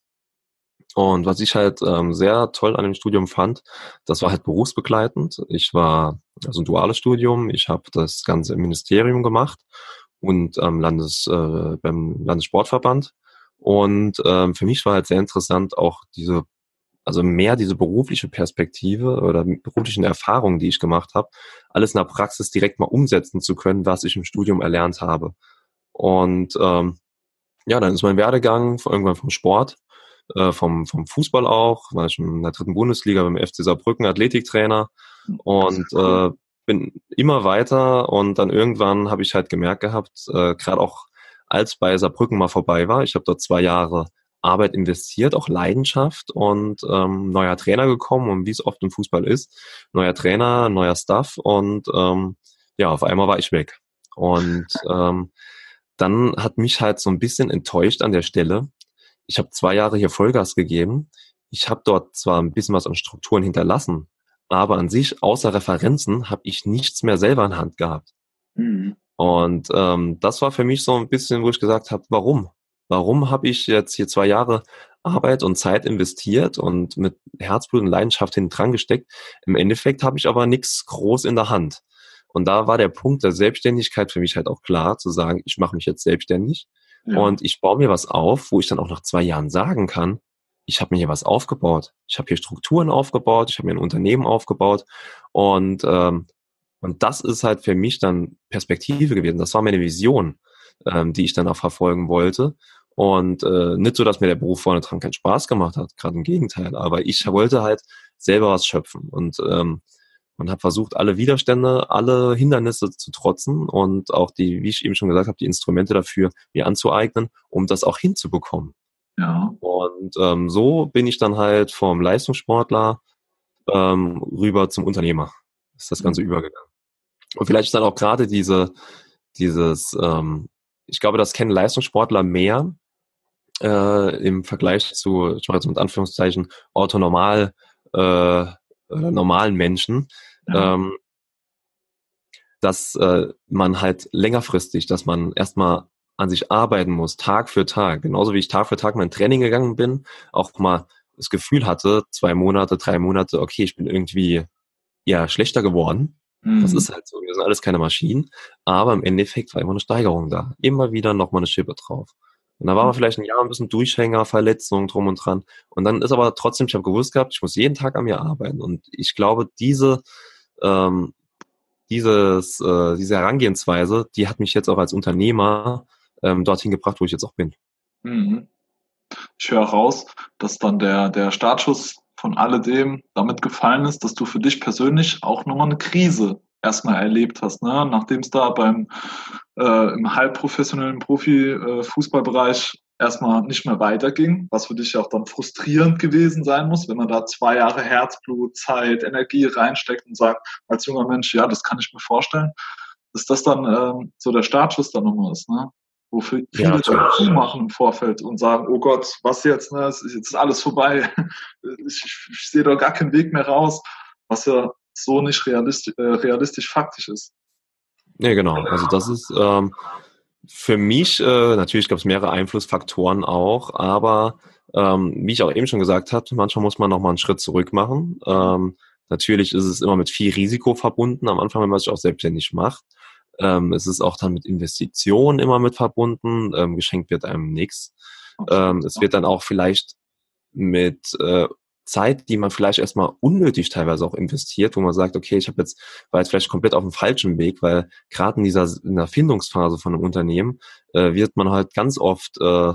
B: Und was ich halt ähm, sehr toll an dem Studium fand, das war halt berufsbegleitend. Ich war also ein duales Studium. Ich habe das Ganze im Ministerium gemacht und am Landes, äh, beim Landessportverband. Und ähm, für mich war halt sehr interessant auch diese, also mehr diese berufliche Perspektive oder beruflichen Erfahrungen, die ich gemacht habe, alles in der Praxis direkt mal umsetzen zu können, was ich im Studium erlernt habe. Und ähm, ja, dann ist mein Werdegang irgendwann vom Sport, äh, vom, vom Fußball auch, war ich in der dritten Bundesliga beim FC Saarbrücken Athletiktrainer. Und äh, bin immer weiter und dann irgendwann habe ich halt gemerkt gehabt, äh, gerade auch als bei Saarbrücken mal vorbei war. Ich habe dort zwei Jahre Arbeit investiert, auch Leidenschaft und ähm, neuer Trainer gekommen und wie es oft im Fußball ist, neuer Trainer, neuer Stuff und ähm, ja, auf einmal war ich weg. Und ähm, dann hat mich halt so ein bisschen enttäuscht an der Stelle. Ich habe zwei Jahre hier Vollgas gegeben. Ich habe dort zwar ein bisschen was an Strukturen hinterlassen, aber an sich außer Referenzen habe ich nichts mehr selber in Hand gehabt. Mhm. Und ähm, das war für mich so ein bisschen, wo ich gesagt habe, warum? Warum habe ich jetzt hier zwei Jahre Arbeit und Zeit investiert und mit Herzblut und Leidenschaft hinten dran gesteckt? Im Endeffekt habe ich aber nichts groß in der Hand. Und da war der Punkt der Selbstständigkeit für mich halt auch klar, zu sagen, ich mache mich jetzt selbstständig ja. und ich baue mir was auf, wo ich dann auch nach zwei Jahren sagen kann, ich habe mir hier was aufgebaut. Ich habe hier Strukturen aufgebaut, ich habe mir ein Unternehmen aufgebaut und ähm, und das ist halt für mich dann Perspektive gewesen. Das war meine Vision, ähm, die ich dann auch verfolgen wollte. Und äh, nicht so, dass mir der Beruf vorne dran keinen Spaß gemacht hat, gerade im Gegenteil. Aber ich wollte halt selber was schöpfen und ähm, und habe versucht, alle Widerstände, alle Hindernisse zu trotzen und auch die, wie ich eben schon gesagt habe, die Instrumente dafür mir anzueignen, um das auch hinzubekommen. Ja. Und ähm, so bin ich dann halt vom Leistungssportler ähm, rüber zum Unternehmer. Ist das Ganze mhm. übergegangen. Und vielleicht ist dann auch gerade diese, dieses, ähm, ich glaube, das kennen Leistungssportler mehr äh, im Vergleich zu, ich mache jetzt mit Anführungszeichen, Autonormal äh, äh, normalen Menschen, ja. ähm, dass äh, man halt längerfristig, dass man erstmal an sich arbeiten muss, Tag für Tag. Genauso wie ich Tag für Tag mein Training gegangen bin, auch mal das Gefühl hatte, zwei Monate, drei Monate, okay, ich bin irgendwie ja schlechter geworden. Mhm. Das ist halt so. Wir sind alles keine Maschinen. Aber im Endeffekt war immer eine Steigerung da. Immer wieder nochmal eine Schippe drauf. Und da war man mhm. vielleicht ein Jahr ein bisschen Durchhänger, Verletzungen drum und dran. Und dann ist aber trotzdem, ich habe gewusst gehabt, ich muss jeden Tag an mir arbeiten. Und ich glaube, diese, ähm, dieses, äh, diese Herangehensweise, die hat mich jetzt auch als Unternehmer ähm, dorthin gebracht, wo ich jetzt auch bin. Mhm.
A: Ich höre raus, dass dann der, der Startschuss von alledem damit gefallen ist, dass du für dich persönlich auch nochmal eine Krise erstmal erlebt hast, ne? nachdem es da beim äh, im halbprofessionellen Profi-Fußballbereich äh, erstmal nicht mehr weiterging, was für dich auch dann frustrierend gewesen sein muss, wenn man da zwei Jahre Herzblut, Zeit, Energie reinsteckt und sagt als junger Mensch, ja, das kann ich mir vorstellen, dass das dann ähm, so der Startschuss dann nochmal ist, ne? Wofür viele ja, zumachen im Vorfeld und sagen, oh Gott, was jetzt, ne? Jetzt ist alles vorbei. Ich, ich, sehe doch gar keinen Weg mehr raus, was ja so nicht realistisch, äh, realistisch faktisch ist.
B: Ja, genau. Also das ist ähm, für mich, äh, natürlich gab es mehrere Einflussfaktoren auch, aber ähm, wie ich auch eben schon gesagt habe, manchmal muss man nochmal einen Schritt zurück machen. Ähm, natürlich ist es immer mit viel Risiko verbunden, am Anfang, wenn man sich auch selbstständig macht. Ähm, es ist auch dann mit Investitionen immer mit verbunden. Ähm, geschenkt wird einem nichts. Ähm, es wird dann auch vielleicht mit äh, Zeit, die man vielleicht erstmal unnötig teilweise auch investiert, wo man sagt, okay, ich habe jetzt, war jetzt vielleicht komplett auf dem falschen Weg, weil gerade in dieser in der Findungsphase von einem Unternehmen äh, wird man halt ganz oft äh,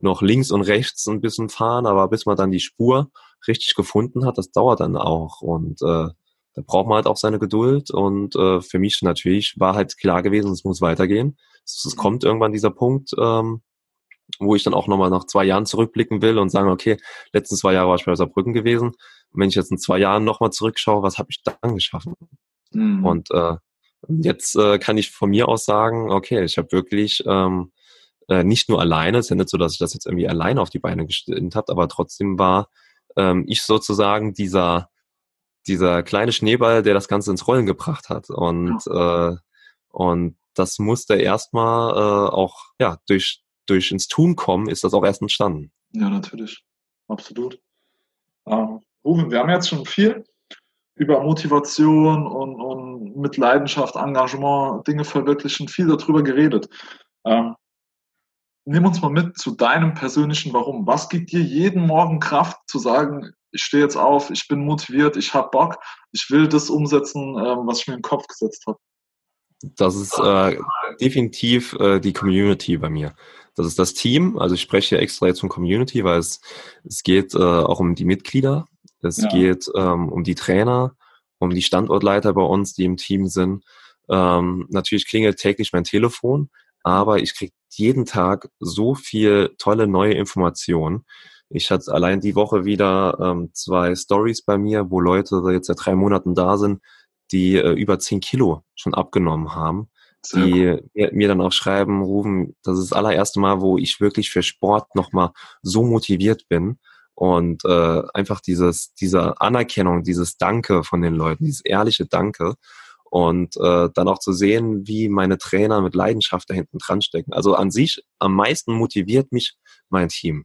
B: noch links und rechts ein bisschen fahren, aber bis man dann die Spur richtig gefunden hat, das dauert dann auch. Und äh, da braucht man halt auch seine Geduld. Und äh, für mich natürlich war halt klar gewesen, es muss weitergehen. Es, es kommt irgendwann dieser Punkt, ähm, wo ich dann auch nochmal nach zwei Jahren zurückblicken will und sagen, okay, letzten zwei Jahre war ich bei Saarbrücken gewesen. Und wenn ich jetzt in zwei Jahren nochmal zurückschaue, was habe ich dann geschaffen? Mhm. Und äh, jetzt äh, kann ich von mir aus sagen, okay, ich habe wirklich ähm, äh, nicht nur alleine, es ist ja nicht so, dass ich das jetzt irgendwie alleine auf die Beine gestellt habe, aber trotzdem war ähm, ich sozusagen dieser dieser kleine Schneeball, der das Ganze ins Rollen gebracht hat. Und, ja. äh, und das musste erstmal äh, auch ja, durch, durch ins Tun kommen, ist das auch erst entstanden.
A: Ja, natürlich. Absolut. Ähm, Ruben, wir haben jetzt schon viel über Motivation und, und mit Leidenschaft, Engagement, Dinge verwirklichen, viel darüber geredet. Ähm, nimm uns mal mit zu deinem persönlichen Warum. Was gibt dir jeden Morgen Kraft zu sagen, ich stehe jetzt auf, ich bin motiviert, ich habe Bock, ich will das umsetzen, ähm, was ich mir in den Kopf gesetzt habe?
B: Das ist äh, definitiv äh, die Community bei mir. Das ist das Team. Also ich spreche hier extra jetzt von Community, weil es, es geht äh, auch um die Mitglieder. Es ja. geht ähm, um die Trainer, um die Standortleiter bei uns, die im Team sind. Ähm, natürlich klingelt täglich mein Telefon, aber ich kriege jeden Tag so viel tolle neue Informationen. Ich hatte allein die Woche wieder ähm, zwei Stories bei mir, wo Leute jetzt seit drei Monaten da sind, die äh, über zehn Kilo schon abgenommen haben die mir, mir, dann auch schreiben, rufen, das ist das allererste Mal, wo ich wirklich für Sport nochmal so motiviert bin. Und äh, einfach dieses, diese Anerkennung, dieses Danke von den Leuten, dieses ehrliche Danke. Und äh, dann auch zu sehen, wie meine Trainer mit Leidenschaft da hinten dran stecken. Also an sich am meisten motiviert mich mein Team.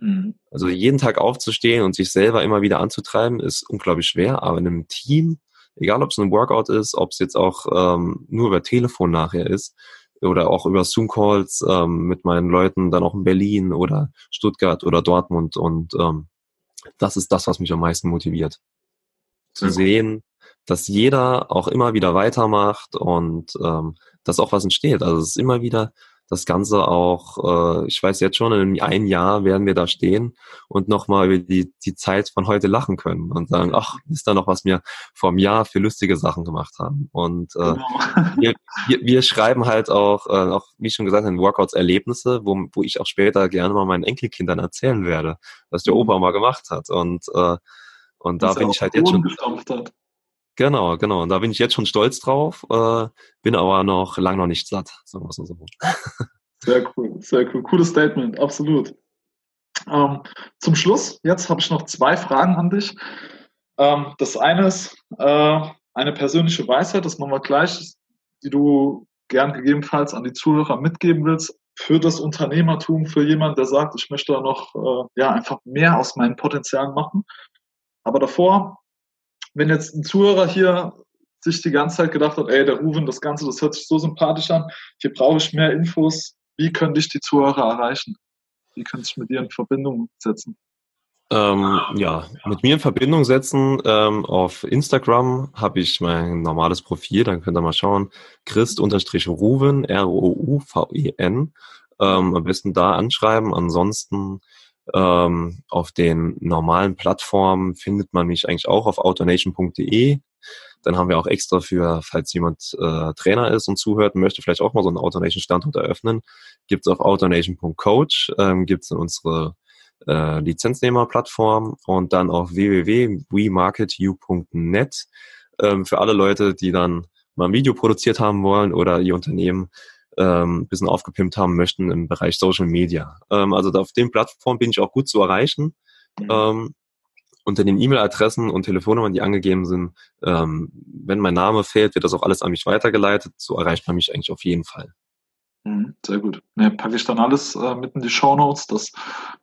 B: Mhm. Also jeden Tag aufzustehen und sich selber immer wieder anzutreiben, ist unglaublich schwer, aber in einem Team egal ob es ein Workout ist, ob es jetzt auch ähm, nur über Telefon nachher ist oder auch über Zoom-Calls ähm, mit meinen Leuten dann auch in Berlin oder Stuttgart oder Dortmund und ähm, das ist das, was mich am meisten motiviert. Zu mhm. sehen, dass jeder auch immer wieder weitermacht und ähm, dass auch was entsteht. Also es ist immer wieder das Ganze auch, äh, ich weiß jetzt schon, in einem Jahr werden wir da stehen und nochmal über die, die Zeit von heute lachen können und sagen, ach, ist da noch, was wir vor einem Jahr für lustige Sachen gemacht haben. Und äh, genau. wir, wir, wir schreiben halt auch, äh, auch, wie schon gesagt, in Workouts Erlebnisse, wo, wo ich auch später gerne mal meinen Enkelkindern erzählen werde, was der Opa mal gemacht hat. Und, äh, und da bin ich halt jetzt schon. Hat. Genau, genau. Und da bin ich jetzt schon stolz drauf, äh, bin aber noch lang noch nicht satt, sagen wir es so.
A: Sehr cool, sehr cool. Cooles Statement, absolut. Ähm, zum Schluss, jetzt habe ich noch zwei Fragen an dich. Ähm, das eine ist äh, eine persönliche Weisheit, das machen wir gleich, die du gern gegebenenfalls an die Zuhörer mitgeben willst für das Unternehmertum, für jemanden, der sagt, ich möchte da noch äh, ja einfach mehr aus meinen Potenzialen machen. Aber davor, wenn jetzt ein Zuhörer hier sich die ganze Zeit gedacht hat, ey, der Ruven, das Ganze, das hört sich so sympathisch an, hier brauche ich mehr Infos, wie können dich die Zuhörer erreichen? Wie können sich mit dir in Verbindung setzen?
B: Ähm, ja, mit mir in Verbindung setzen. Ähm, auf Instagram habe ich mein normales Profil, dann könnt ihr mal schauen. Christ-Ruven, R-O-U-V-E-N. Ähm, am besten da anschreiben. Ansonsten ähm, auf den normalen Plattformen findet man mich eigentlich auch auf autonation.de. Dann haben wir auch extra für, falls jemand äh, Trainer ist und zuhört möchte vielleicht auch mal so einen Autonation-Standort eröffnen, gibt es auf autonation.coach, ähm, gibt es in unsere äh, Lizenznehmerplattform und dann auf www.wemarketyou.net ähm, für alle Leute, die dann mal ein Video produziert haben wollen oder ihr Unternehmen ähm, ein bisschen aufgepimpt haben möchten im Bereich Social Media. Ähm, also auf den Plattformen bin ich auch gut zu erreichen. Mhm. Ähm, unter den E-Mail-Adressen und Telefonnummern, die angegeben sind, ähm, wenn mein Name fehlt, wird das auch alles an mich weitergeleitet. So erreicht man mich eigentlich auf jeden Fall.
A: Mhm, sehr gut. Ne, packe ich dann alles äh, mit in die Show Notes, dass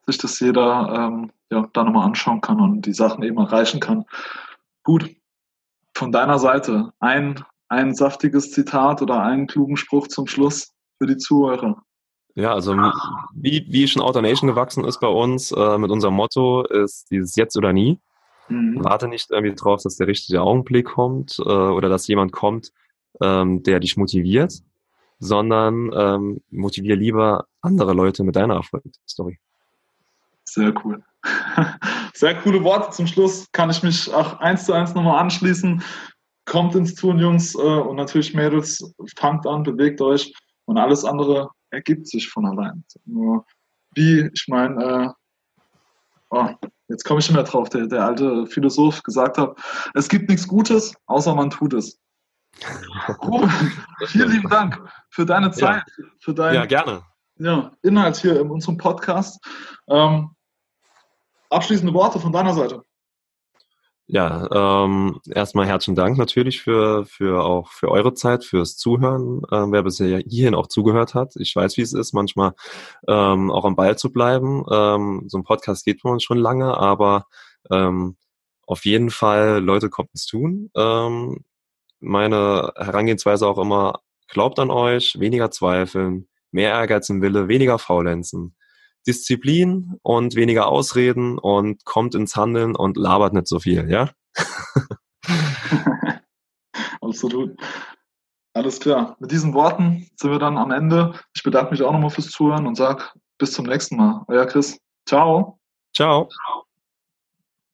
A: sich das jeder ähm, ja, da nochmal anschauen kann und die Sachen eben erreichen kann. Gut, von deiner Seite ein, ein saftiges Zitat oder einen klugen Spruch zum Schluss für die Zuhörer.
B: Ja, also wie, wie schon Automation gewachsen ist bei uns, äh, mit unserem Motto ist dieses Jetzt oder nie. Mhm. Warte nicht irgendwie drauf, dass der richtige Augenblick kommt äh, oder dass jemand kommt, ähm, der dich motiviert, sondern ähm, motiviere lieber andere Leute mit deiner Erfolgsstory.
A: Sehr cool. Sehr coole Worte zum Schluss. Kann ich mich auch eins zu eins nochmal anschließen. Kommt ins Tun, Jungs, äh, und natürlich Mädels, fangt an, bewegt euch und alles andere ergibt sich von allein. Nur wie, ich meine, äh, oh, jetzt komme ich nicht mehr drauf, der, der alte Philosoph gesagt hat, es gibt nichts Gutes, außer man tut es. Ruben, vielen lieben Dank für deine Zeit,
B: ja.
A: für deinen
B: ja, gerne.
A: Ja, Inhalt hier in unserem Podcast. Ähm, abschließende Worte von deiner Seite.
B: Ja, ähm, erstmal herzlichen Dank natürlich für, für auch für eure Zeit, fürs Zuhören, äh, wer bisher hierhin auch zugehört hat. Ich weiß, wie es ist, manchmal ähm, auch am Ball zu bleiben. Ähm, so ein Podcast geht man schon lange, aber ähm, auf jeden Fall, Leute, kommt ins Tun. Ähm, meine Herangehensweise auch immer, glaubt an euch, weniger zweifeln, mehr Ehrgeiz im Wille, weniger Faulenzen. Disziplin und weniger Ausreden und kommt ins Handeln und labert nicht so viel, ja?
A: Absolut. Alles klar. Mit diesen Worten sind wir dann am Ende. Ich bedanke mich auch nochmal fürs Zuhören und sage bis zum nächsten Mal. Euer Chris. Ciao.
B: Ciao. Ciao.